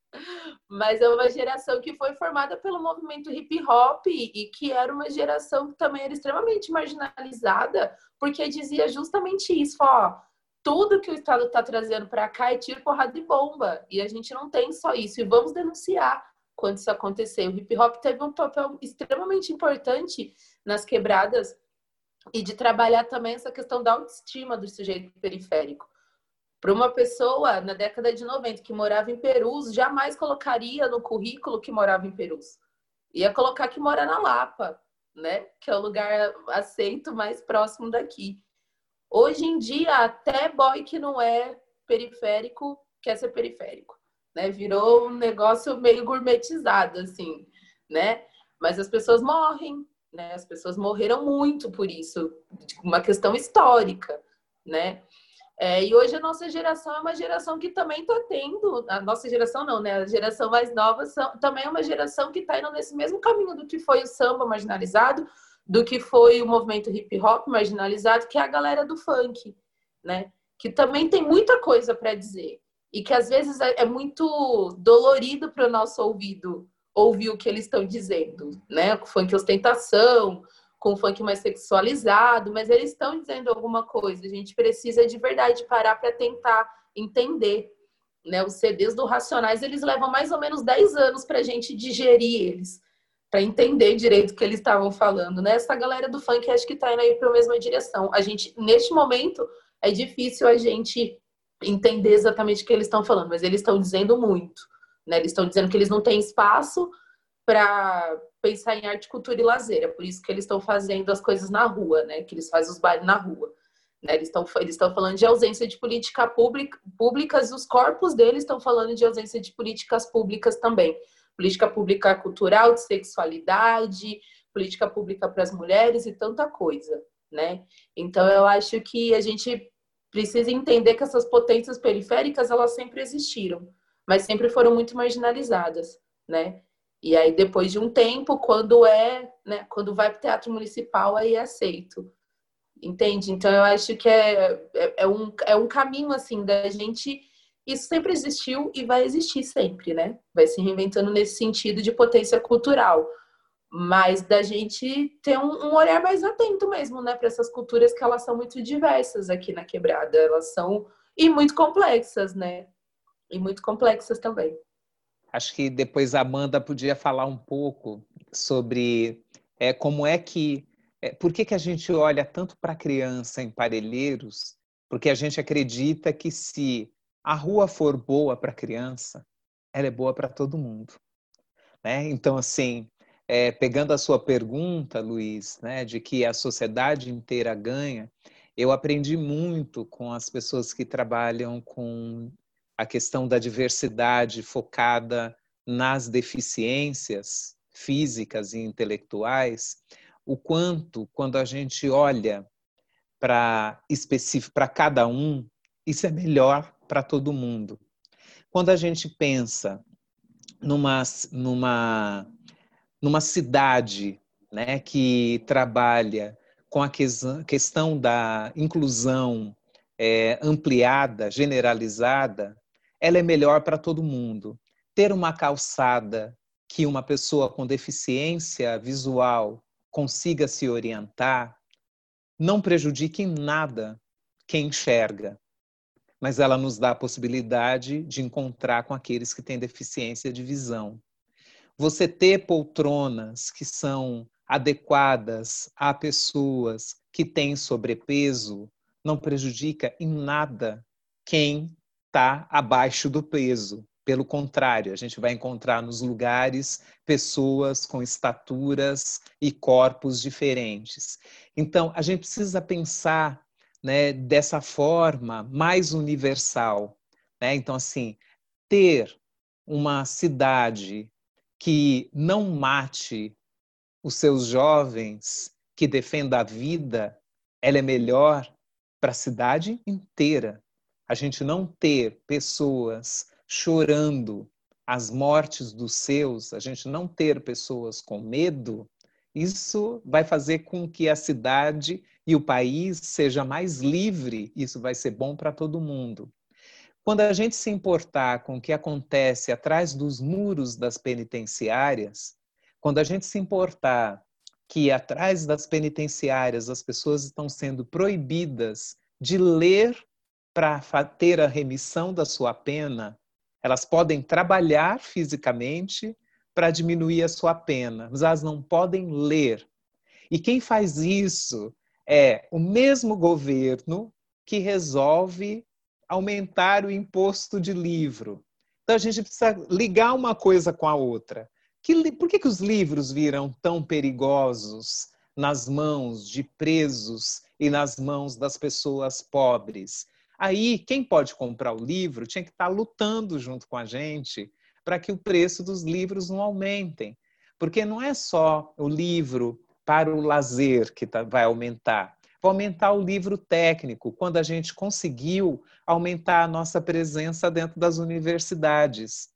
mas é uma geração que foi formada pelo movimento hip hop e que era uma geração que também era extremamente marginalizada, porque dizia justamente isso, ó, tudo que o Estado está trazendo para cá é tiro, porrada de bomba. E a gente não tem só isso. E vamos denunciar quando isso acontecer. O hip hop teve um papel extremamente importante nas quebradas e de trabalhar também essa questão da autoestima do sujeito periférico. Para uma pessoa na década de 90 que morava em Perus, jamais colocaria no currículo que morava em Perus. Ia colocar que mora na Lapa, né? Que é o lugar aceito mais próximo daqui. Hoje em dia, até boy que não é periférico quer ser periférico, né? Virou um negócio meio gourmetizado, assim, né? Mas as pessoas morrem, né? As pessoas morreram muito por isso, uma questão histórica, né? É, e hoje a nossa geração é uma geração que também está tendo, a nossa geração não, né? A geração mais nova são, também é uma geração que está indo nesse mesmo caminho do que foi o samba marginalizado, do que foi o movimento hip hop marginalizado, que é a galera do funk, né? Que também tem muita coisa para dizer e que às vezes é, é muito dolorido para o nosso ouvido ouvir o que eles estão dizendo, né? Funk ostentação, com funk mais sexualizado, mas eles estão dizendo alguma coisa. A gente precisa de verdade parar para tentar entender. Né? Os CDs do Racionais, eles levam mais ou menos 10 anos para a gente digerir eles, para entender direito o que eles estavam falando. Né? Essa galera do funk acho que está indo aí para a mesma direção. A gente, neste momento, é difícil a gente entender exatamente o que eles estão falando, mas eles estão dizendo muito. Né? Eles estão dizendo que eles não têm espaço para pensar em arte, cultura e lazer. É por isso que eles estão fazendo as coisas na rua, né? Que eles fazem os bailes na rua. Né? Eles estão eles falando de ausência de política pública, públicas, os corpos deles estão falando de ausência de políticas públicas também. Política pública cultural, de sexualidade, política pública para as mulheres e tanta coisa, né? Então eu acho que a gente precisa entender que essas potências periféricas elas sempre existiram, mas sempre foram muito marginalizadas, né? E aí, depois de um tempo, quando é, né, quando vai para o teatro municipal, aí é aceito. Entende? Então, eu acho que é, é, é, um, é um caminho, assim, da gente. Isso sempre existiu e vai existir sempre, né? Vai se reinventando nesse sentido de potência cultural. Mas da gente ter um, um olhar mais atento mesmo, né, para essas culturas que elas são muito diversas aqui na quebrada. Elas são. e muito complexas, né? E muito complexas também. Acho que depois a Amanda podia falar um pouco sobre é, como é que. É, por que, que a gente olha tanto para a criança em Parelheiros? Porque a gente acredita que se a rua for boa para a criança, ela é boa para todo mundo. Né? Então, assim, é, pegando a sua pergunta, Luiz, né, de que a sociedade inteira ganha, eu aprendi muito com as pessoas que trabalham com a questão da diversidade focada nas deficiências físicas e intelectuais, o quanto, quando a gente olha para para cada um, isso é melhor para todo mundo. Quando a gente pensa numa, numa, numa cidade né, que trabalha com a questão da inclusão é, ampliada, generalizada, ela é melhor para todo mundo. Ter uma calçada que uma pessoa com deficiência visual consiga se orientar não prejudica em nada quem enxerga, mas ela nos dá a possibilidade de encontrar com aqueles que têm deficiência de visão. Você ter poltronas que são adequadas a pessoas que têm sobrepeso não prejudica em nada quem está abaixo do peso. Pelo contrário, a gente vai encontrar nos lugares pessoas com estaturas e corpos diferentes. Então, a gente precisa pensar né, dessa forma mais universal. Né? Então, assim, ter uma cidade que não mate os seus jovens, que defenda a vida, ela é melhor para a cidade inteira a gente não ter pessoas chorando as mortes dos seus, a gente não ter pessoas com medo, isso vai fazer com que a cidade e o país seja mais livre, isso vai ser bom para todo mundo. Quando a gente se importar com o que acontece atrás dos muros das penitenciárias, quando a gente se importar que atrás das penitenciárias as pessoas estão sendo proibidas de ler para ter a remissão da sua pena, elas podem trabalhar fisicamente para diminuir a sua pena, mas elas não podem ler. E quem faz isso é o mesmo governo que resolve aumentar o imposto de livro. Então a gente precisa ligar uma coisa com a outra. Que, por que, que os livros viram tão perigosos nas mãos de presos e nas mãos das pessoas pobres? Aí, quem pode comprar o livro tinha que estar lutando junto com a gente para que o preço dos livros não aumentem. Porque não é só o livro para o lazer que tá, vai aumentar. Vai aumentar o livro técnico, quando a gente conseguiu aumentar a nossa presença dentro das universidades.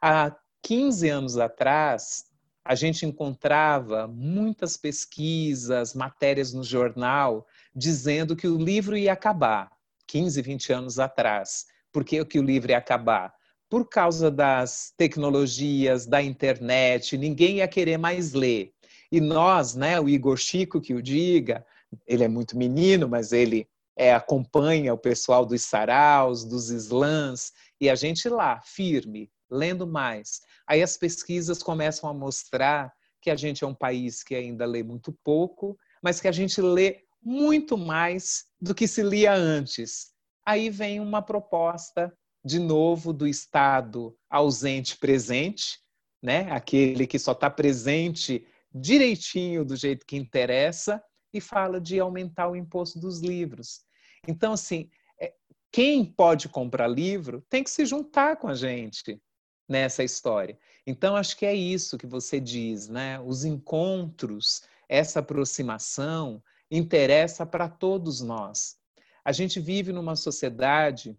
Há 15 anos atrás, a gente encontrava muitas pesquisas, matérias no jornal, dizendo que o livro ia acabar. 15, 20 anos atrás. Por que, que o livro ia acabar? Por causa das tecnologias, da internet, ninguém ia querer mais ler. E nós, né, o Igor Chico que o diga, ele é muito menino, mas ele é, acompanha o pessoal dos saraus, dos slams, e a gente lá, firme, lendo mais. Aí as pesquisas começam a mostrar que a gente é um país que ainda lê muito pouco, mas que a gente lê muito mais do que se lia antes. Aí vem uma proposta, de novo, do Estado ausente presente, né? aquele que só está presente direitinho do jeito que interessa, e fala de aumentar o imposto dos livros. Então, assim, é, quem pode comprar livro tem que se juntar com a gente nessa história. Então, acho que é isso que você diz, né? Os encontros, essa aproximação, interessa para todos nós. A gente vive numa sociedade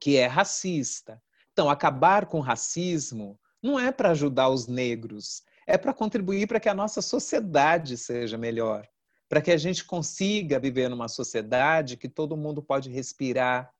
que é racista. Então, acabar com o racismo não é para ajudar os negros, é para contribuir para que a nossa sociedade seja melhor, para que a gente consiga viver numa sociedade que todo mundo pode respirar,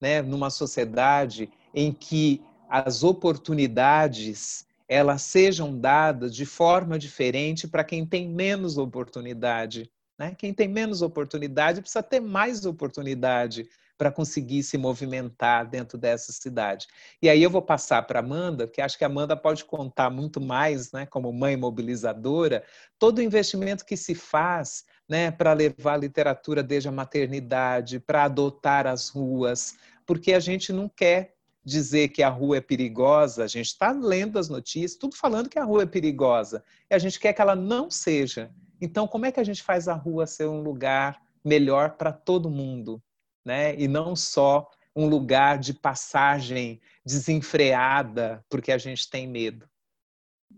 né? numa sociedade em que as oportunidades elas sejam dadas de forma diferente para quem tem menos oportunidade. Né? Quem tem menos oportunidade precisa ter mais oportunidade para conseguir se movimentar dentro dessa cidade. E aí eu vou passar para Amanda, que acho que a Amanda pode contar muito mais, né, como mãe mobilizadora, todo o investimento que se faz né, para levar a literatura desde a maternidade, para adotar as ruas, porque a gente não quer dizer que a rua é perigosa, a gente está lendo as notícias, tudo falando que a rua é perigosa, e a gente quer que ela não seja. Então, como é que a gente faz a rua ser um lugar melhor para todo mundo, né? E não só um lugar de passagem desenfreada porque a gente tem medo.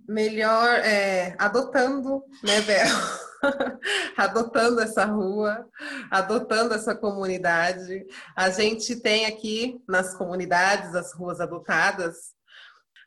Melhor é, adotando, né, Bel? adotando essa rua, adotando essa comunidade. A gente tem aqui nas comunidades as ruas adotadas.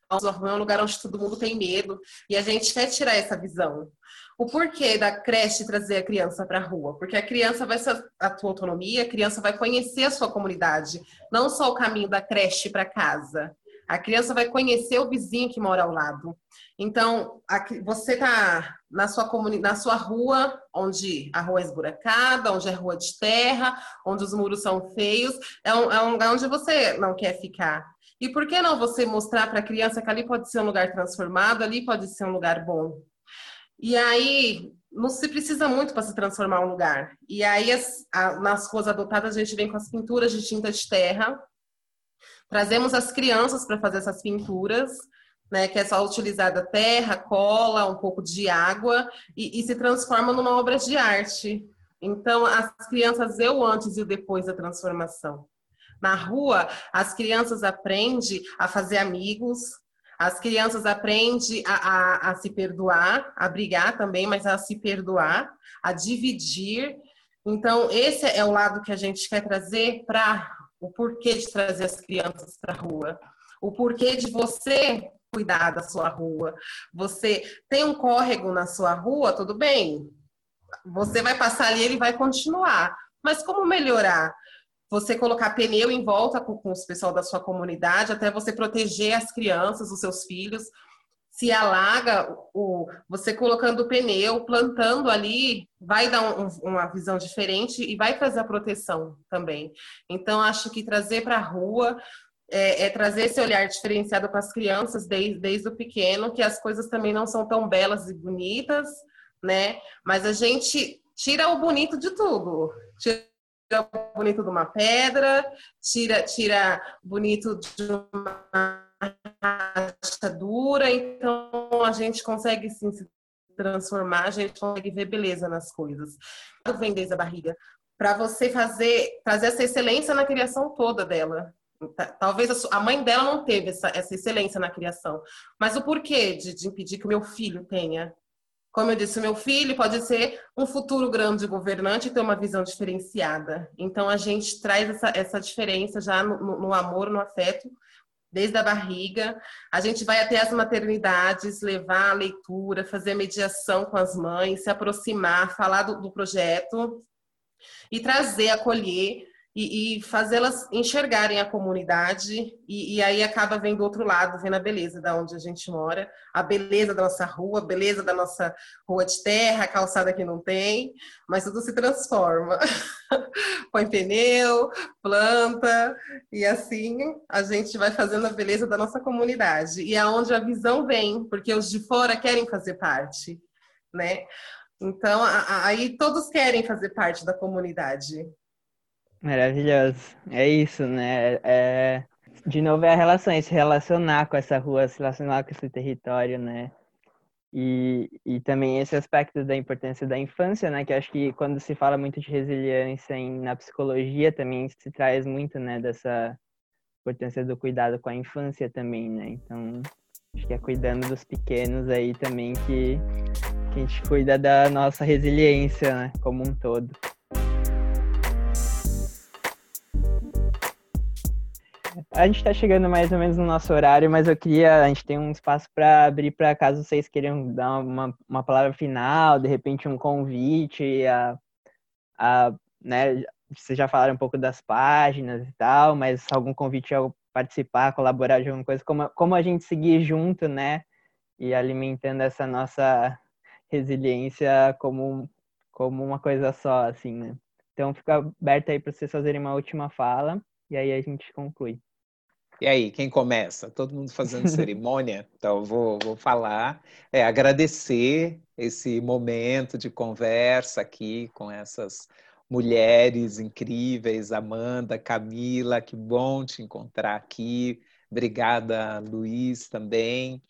É um lugar onde todo mundo tem medo e a gente quer tirar essa visão o porquê da creche trazer a criança para a rua? Porque a criança vai ser a tua autonomia, a criança vai conhecer a sua comunidade, não só o caminho da creche para casa. A criança vai conhecer o vizinho que mora ao lado. Então, você tá na sua comunidade, na sua rua, onde a rua é esburacada, onde é rua de terra, onde os muros são feios, é um, é um lugar onde você não quer ficar. E por que não você mostrar para a criança que ali pode ser um lugar transformado, ali pode ser um lugar bom? E aí, não se precisa muito para se transformar um lugar. E aí, as, a, nas ruas adotadas, a gente vem com as pinturas de tinta de terra. Trazemos as crianças para fazer essas pinturas, né, que é só utilizada terra, cola, um pouco de água, e, e se transforma numa obra de arte. Então, as crianças o antes e o depois da transformação. Na rua, as crianças aprendem a fazer amigos, as crianças aprendem a, a, a, se perdoar, a brigar também, mas a se perdoar, a dividir. Então, esse é o lado que a gente quer trazer para o porquê de trazer as crianças para a rua. O porquê de você cuidar da sua rua. Você tem um córrego na sua rua, tudo bem. Você vai passar ali, ele vai continuar. Mas como melhorar? Você colocar pneu em volta com, com os pessoal da sua comunidade, até você proteger as crianças, os seus filhos. se alaga, o, você colocando pneu, plantando ali, vai dar um, uma visão diferente e vai trazer a proteção também. Então, acho que trazer para a rua é, é, trazer esse olhar diferenciado para as crianças desde, desde o pequeno, que as coisas também não são tão belas e bonitas, né? Mas a gente tira o bonito de tudo. Tira o bonito de uma pedra, tira, tira bonito de uma rachadura, então a gente consegue sim se transformar, a gente consegue ver beleza nas coisas. Vem desde a barriga para você fazer trazer essa excelência na criação toda dela. Talvez a mãe dela não teve essa, essa excelência na criação, mas o porquê de, de impedir que o meu filho tenha? Como eu disse, meu filho pode ser um futuro grande governante e ter uma visão diferenciada. Então a gente traz essa, essa diferença já no, no amor, no afeto, desde a barriga. A gente vai até as maternidades, levar a leitura, fazer mediação com as mães, se aproximar, falar do, do projeto e trazer, acolher e, e fazê-las enxergarem a comunidade e, e, aí acaba vendo o outro lado, vendo a beleza da onde a gente mora, a beleza da nossa rua, a beleza da nossa rua de terra, a calçada que não tem, mas tudo se transforma. Põe pneu, planta e assim a gente vai fazendo a beleza da nossa comunidade e aonde é a visão vem, porque os de fora querem fazer parte, né? Então, aí todos querem fazer parte da comunidade. Maravilhoso. É isso, né? É, de novo, é a relação, é se relacionar com essa rua, se relacionar com esse território, né? E, e também esse aspecto da importância da infância, né? Que acho que quando se fala muito de resiliência em, na psicologia, também se traz muito, né? Dessa importância do cuidado com a infância também, né? Então, acho que é cuidando dos pequenos aí também que, que a gente cuida da nossa resiliência, né? Como um todo. A gente está chegando mais ou menos no nosso horário, mas eu queria. A gente tem um espaço para abrir para caso vocês queiram dar uma, uma palavra final, de repente um convite, a, a, né, vocês já falaram um pouco das páginas e tal, mas algum convite a participar, colaborar de alguma coisa, como, como a gente seguir junto, né? E alimentando essa nossa resiliência como, como uma coisa só, assim, né? Então fica aberto aí para vocês fazerem uma última fala e aí a gente conclui. E aí, quem começa? Todo mundo fazendo cerimônia? Então, vou, vou falar, é, agradecer esse momento de conversa aqui com essas mulheres incríveis, Amanda, Camila, que bom te encontrar aqui. Obrigada, Luiz, também.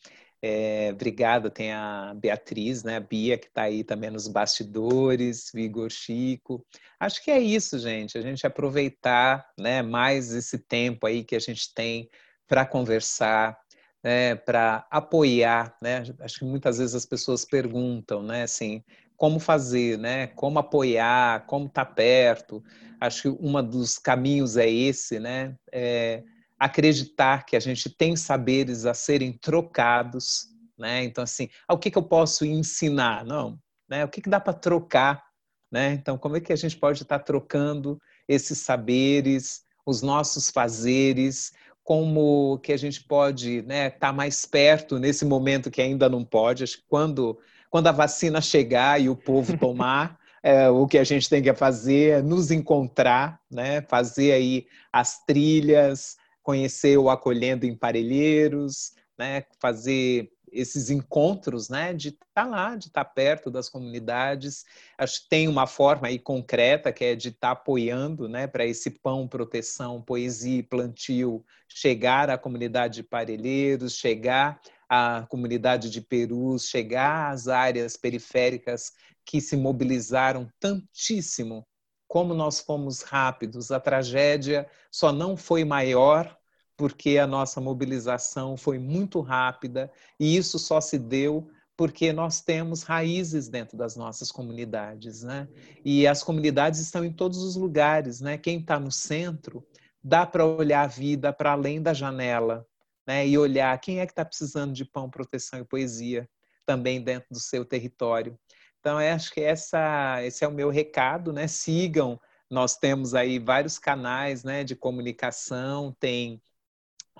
É, obrigada, tem a Beatriz, né, a Bia, que está aí também nos bastidores, Vigor Chico. Acho que é isso, gente, a gente aproveitar né, mais esse tempo aí que a gente tem para conversar, né, para apoiar. Né? Acho que muitas vezes as pessoas perguntam, né, assim, como fazer, né, como apoiar, como estar tá perto. Acho que um dos caminhos é esse, né, é, acreditar que a gente tem saberes a serem trocados, né? Então assim, ah, o que, que eu posso ensinar? Não, né? O que, que dá para trocar, né? Então como é que a gente pode estar trocando esses saberes, os nossos fazeres, como que a gente pode né, estar tá mais perto nesse momento que ainda não pode. Acho que quando, quando a vacina chegar e o povo tomar, é, o que a gente tem que fazer é nos encontrar, né, fazer aí as trilhas, conhecer o Acolhendo em Parelheiros, né, fazer esses encontros, né, de estar tá lá, de estar tá perto das comunidades. Acho que tem uma forma aí concreta que é de estar tá apoiando, né, para esse pão, proteção, poesia e plantio chegar à comunidade de Parelheiros, chegar à comunidade de Perus, chegar às áreas periféricas que se mobilizaram tantíssimo. Como nós fomos rápidos, a tragédia só não foi maior porque a nossa mobilização foi muito rápida e isso só se deu porque nós temos raízes dentro das nossas comunidades, né? E as comunidades estão em todos os lugares, né? Quem está no centro dá para olhar a vida para além da janela, né? E olhar quem é que está precisando de pão, proteção e poesia também dentro do seu território. Então, acho que essa, esse é o meu recado, né? Sigam, nós temos aí vários canais, né, de comunicação, tem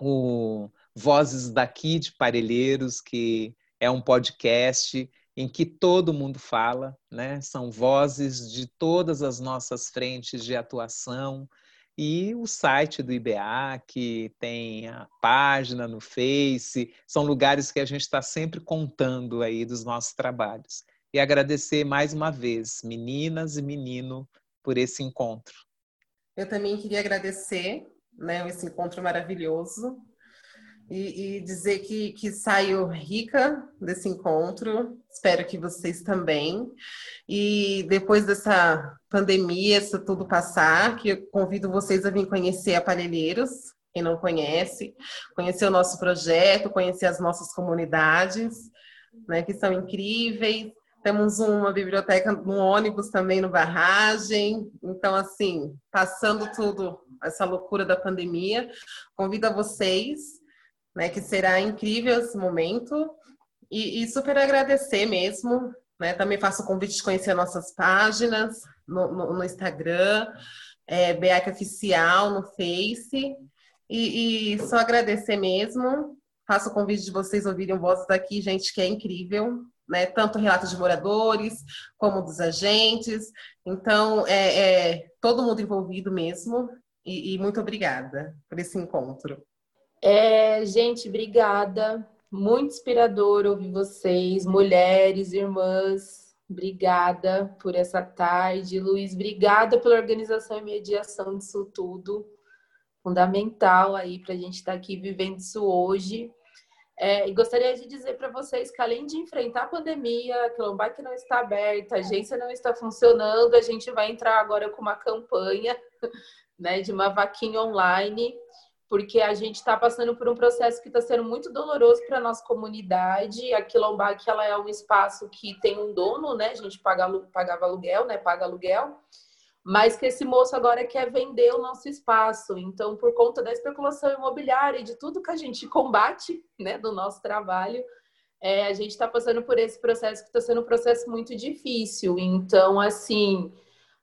o Vozes daqui de Parelheiros, que é um podcast em que todo mundo fala, né? São vozes de todas as nossas frentes de atuação e o site do IBA, que tem a página no Face, são lugares que a gente está sempre contando aí dos nossos trabalhos. E agradecer mais uma vez, meninas e menino, por esse encontro. Eu também queria agradecer né, esse encontro maravilhoso e, e, dizer que, que saio rica desse encontro. Espero que vocês também. E depois dessa pandemia, isso tudo passar, que eu convido vocês a vir conhecer a Parelheiros, quem não conhece, conhecer o nosso projeto, conhecer as nossas comunidades, né, que são incríveis. Temos uma biblioteca no ônibus também no Barragem. Então, assim, passando tudo, essa loucura da pandemia, convido a vocês né? Que será incrível esse momento. E, e super agradecer mesmo. Né? Também faço o convite de conhecer nossas páginas no, no, no Instagram, é, BEAC Oficial, no Face. E, e, só agradecer mesmo. Faço o convite de vocês ouvirem vozes daqui, gente, que é incrível. Né? Tanto relatos de moradores, como dos agentes. Então, é, é todo mundo envolvido mesmo. E, e muito obrigada por esse encontro. É, gente, obrigada. Muito inspirador ouvir vocês, mulheres, irmãs. Obrigada por essa tarde. Luiz, obrigada pela organização e mediação disso tudo. Fundamental aí para a gente estar tá aqui vivendo isso hoje. É, e gostaria de dizer para vocês que, além de enfrentar a pandemia, a Quilombac não está aberta, a agência não está funcionando, a gente vai entrar agora com uma campanha né, de uma vaquinha online porque a gente está passando por um processo que está sendo muito doloroso para a nossa comunidade. A Quilombac, ela é um espaço que tem um dono, né? A gente paga, pagava aluguel, né? Paga aluguel. Mas que esse moço agora quer vender o nosso espaço. Então, por conta da especulação imobiliária e de tudo que a gente combate, né? Do nosso trabalho, é, a gente está passando por esse processo que está sendo um processo muito difícil. Então, assim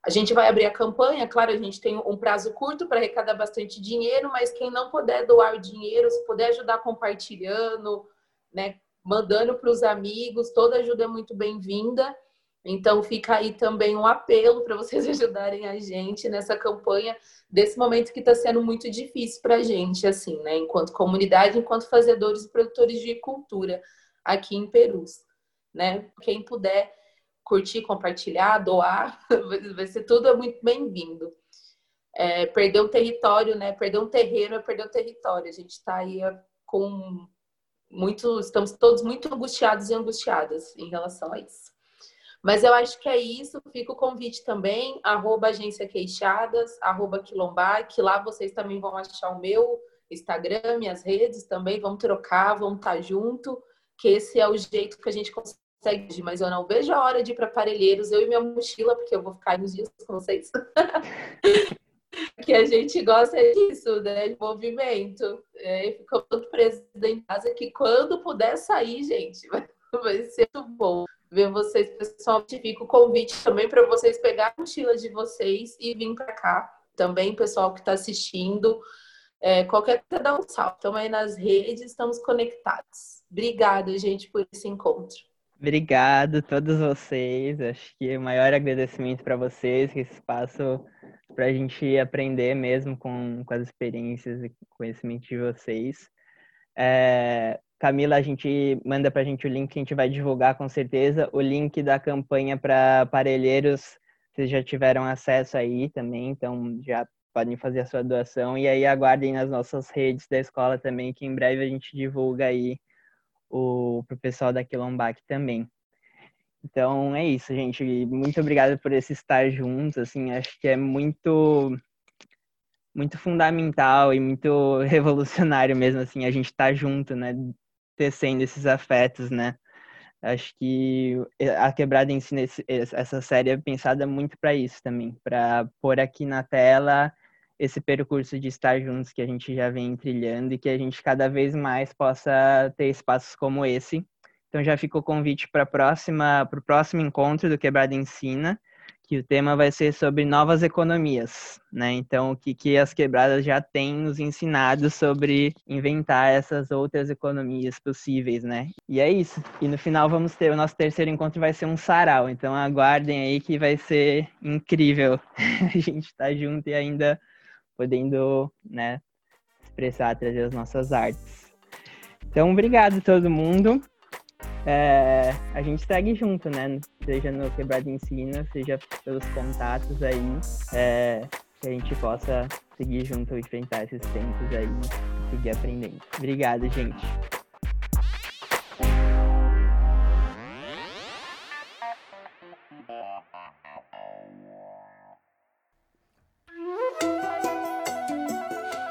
a gente vai abrir a campanha, claro, a gente tem um prazo curto para arrecadar bastante dinheiro, mas quem não puder doar o dinheiro, se puder ajudar compartilhando, né, mandando para os amigos, toda ajuda é muito bem-vinda. Então fica aí também um apelo para vocês ajudarem a gente nessa campanha desse momento que está sendo muito difícil para a gente, assim, né? Enquanto comunidade, enquanto fazedores e produtores de cultura aqui em Perus, né? Quem puder curtir, compartilhar, doar, vai ser tudo muito bem-vindo. É, perder o território, né? Perder um terreno é perder o território. A gente está aí é, com muito, estamos todos muito angustiados e angustiadas em relação a isso. Mas eu acho que é isso. Fica o convite também, arroba agência queixadas, arroba quilombac. Lá vocês também vão achar o meu Instagram, minhas redes também. Vamos trocar, vamos estar tá junto, que esse é o jeito que a gente consegue mas eu não vejo a hora de ir para Parelheiros, eu e minha mochila, porque eu vou ficar uns dias com vocês. que a gente gosta disso, né? De movimento. É, ficou tanto preso em casa que quando puder sair, gente, vai ser muito bom ver vocês pessoalmente. Fica o convite também para vocês pegar a mochila de vocês e vir para cá. Também, pessoal que está assistindo, é, qualquer coisa dá um salto. Estamos aí nas redes, estamos conectados. Obrigada, gente, por esse encontro. Obrigado a todos vocês. Acho que o maior agradecimento para vocês, que esse espaço para a gente aprender mesmo com, com as experiências e conhecimento de vocês. É, Camila, a gente manda para a gente o link que a gente vai divulgar com certeza. O link da campanha para aparelheiros, vocês já tiveram acesso aí também, então já podem fazer a sua doação. E aí aguardem nas nossas redes da escola também, que em breve a gente divulga aí o pessoal da Quilombac também. Então é isso, gente. Muito obrigado por esse estar juntos. Assim, acho que é muito muito fundamental e muito revolucionário mesmo assim a gente estar tá junto, né, tecendo esses afetos, né? Acho que a quebrada em si essa série é pensada muito para isso também, para pôr aqui na tela esse percurso de estar juntos que a gente já vem trilhando e que a gente cada vez mais possa ter espaços como esse. Então já fica o convite para próxima para o próximo encontro do Quebrada Ensina, que o tema vai ser sobre novas economias, né? Então, o que, que as quebradas já têm nos ensinado sobre inventar essas outras economias possíveis, né? E é isso. E no final vamos ter o nosso terceiro encontro vai ser um sarau. Então aguardem aí que vai ser incrível a gente estar tá junto e ainda podendo, né, expressar, trazer as nossas artes. Então, obrigado todo mundo é, a gente segue junto, né? Seja no Quebrado Ensina, seja pelos contatos aí, é, que a gente possa seguir junto e enfrentar esses tempos aí seguir aprendendo. Obrigado, gente.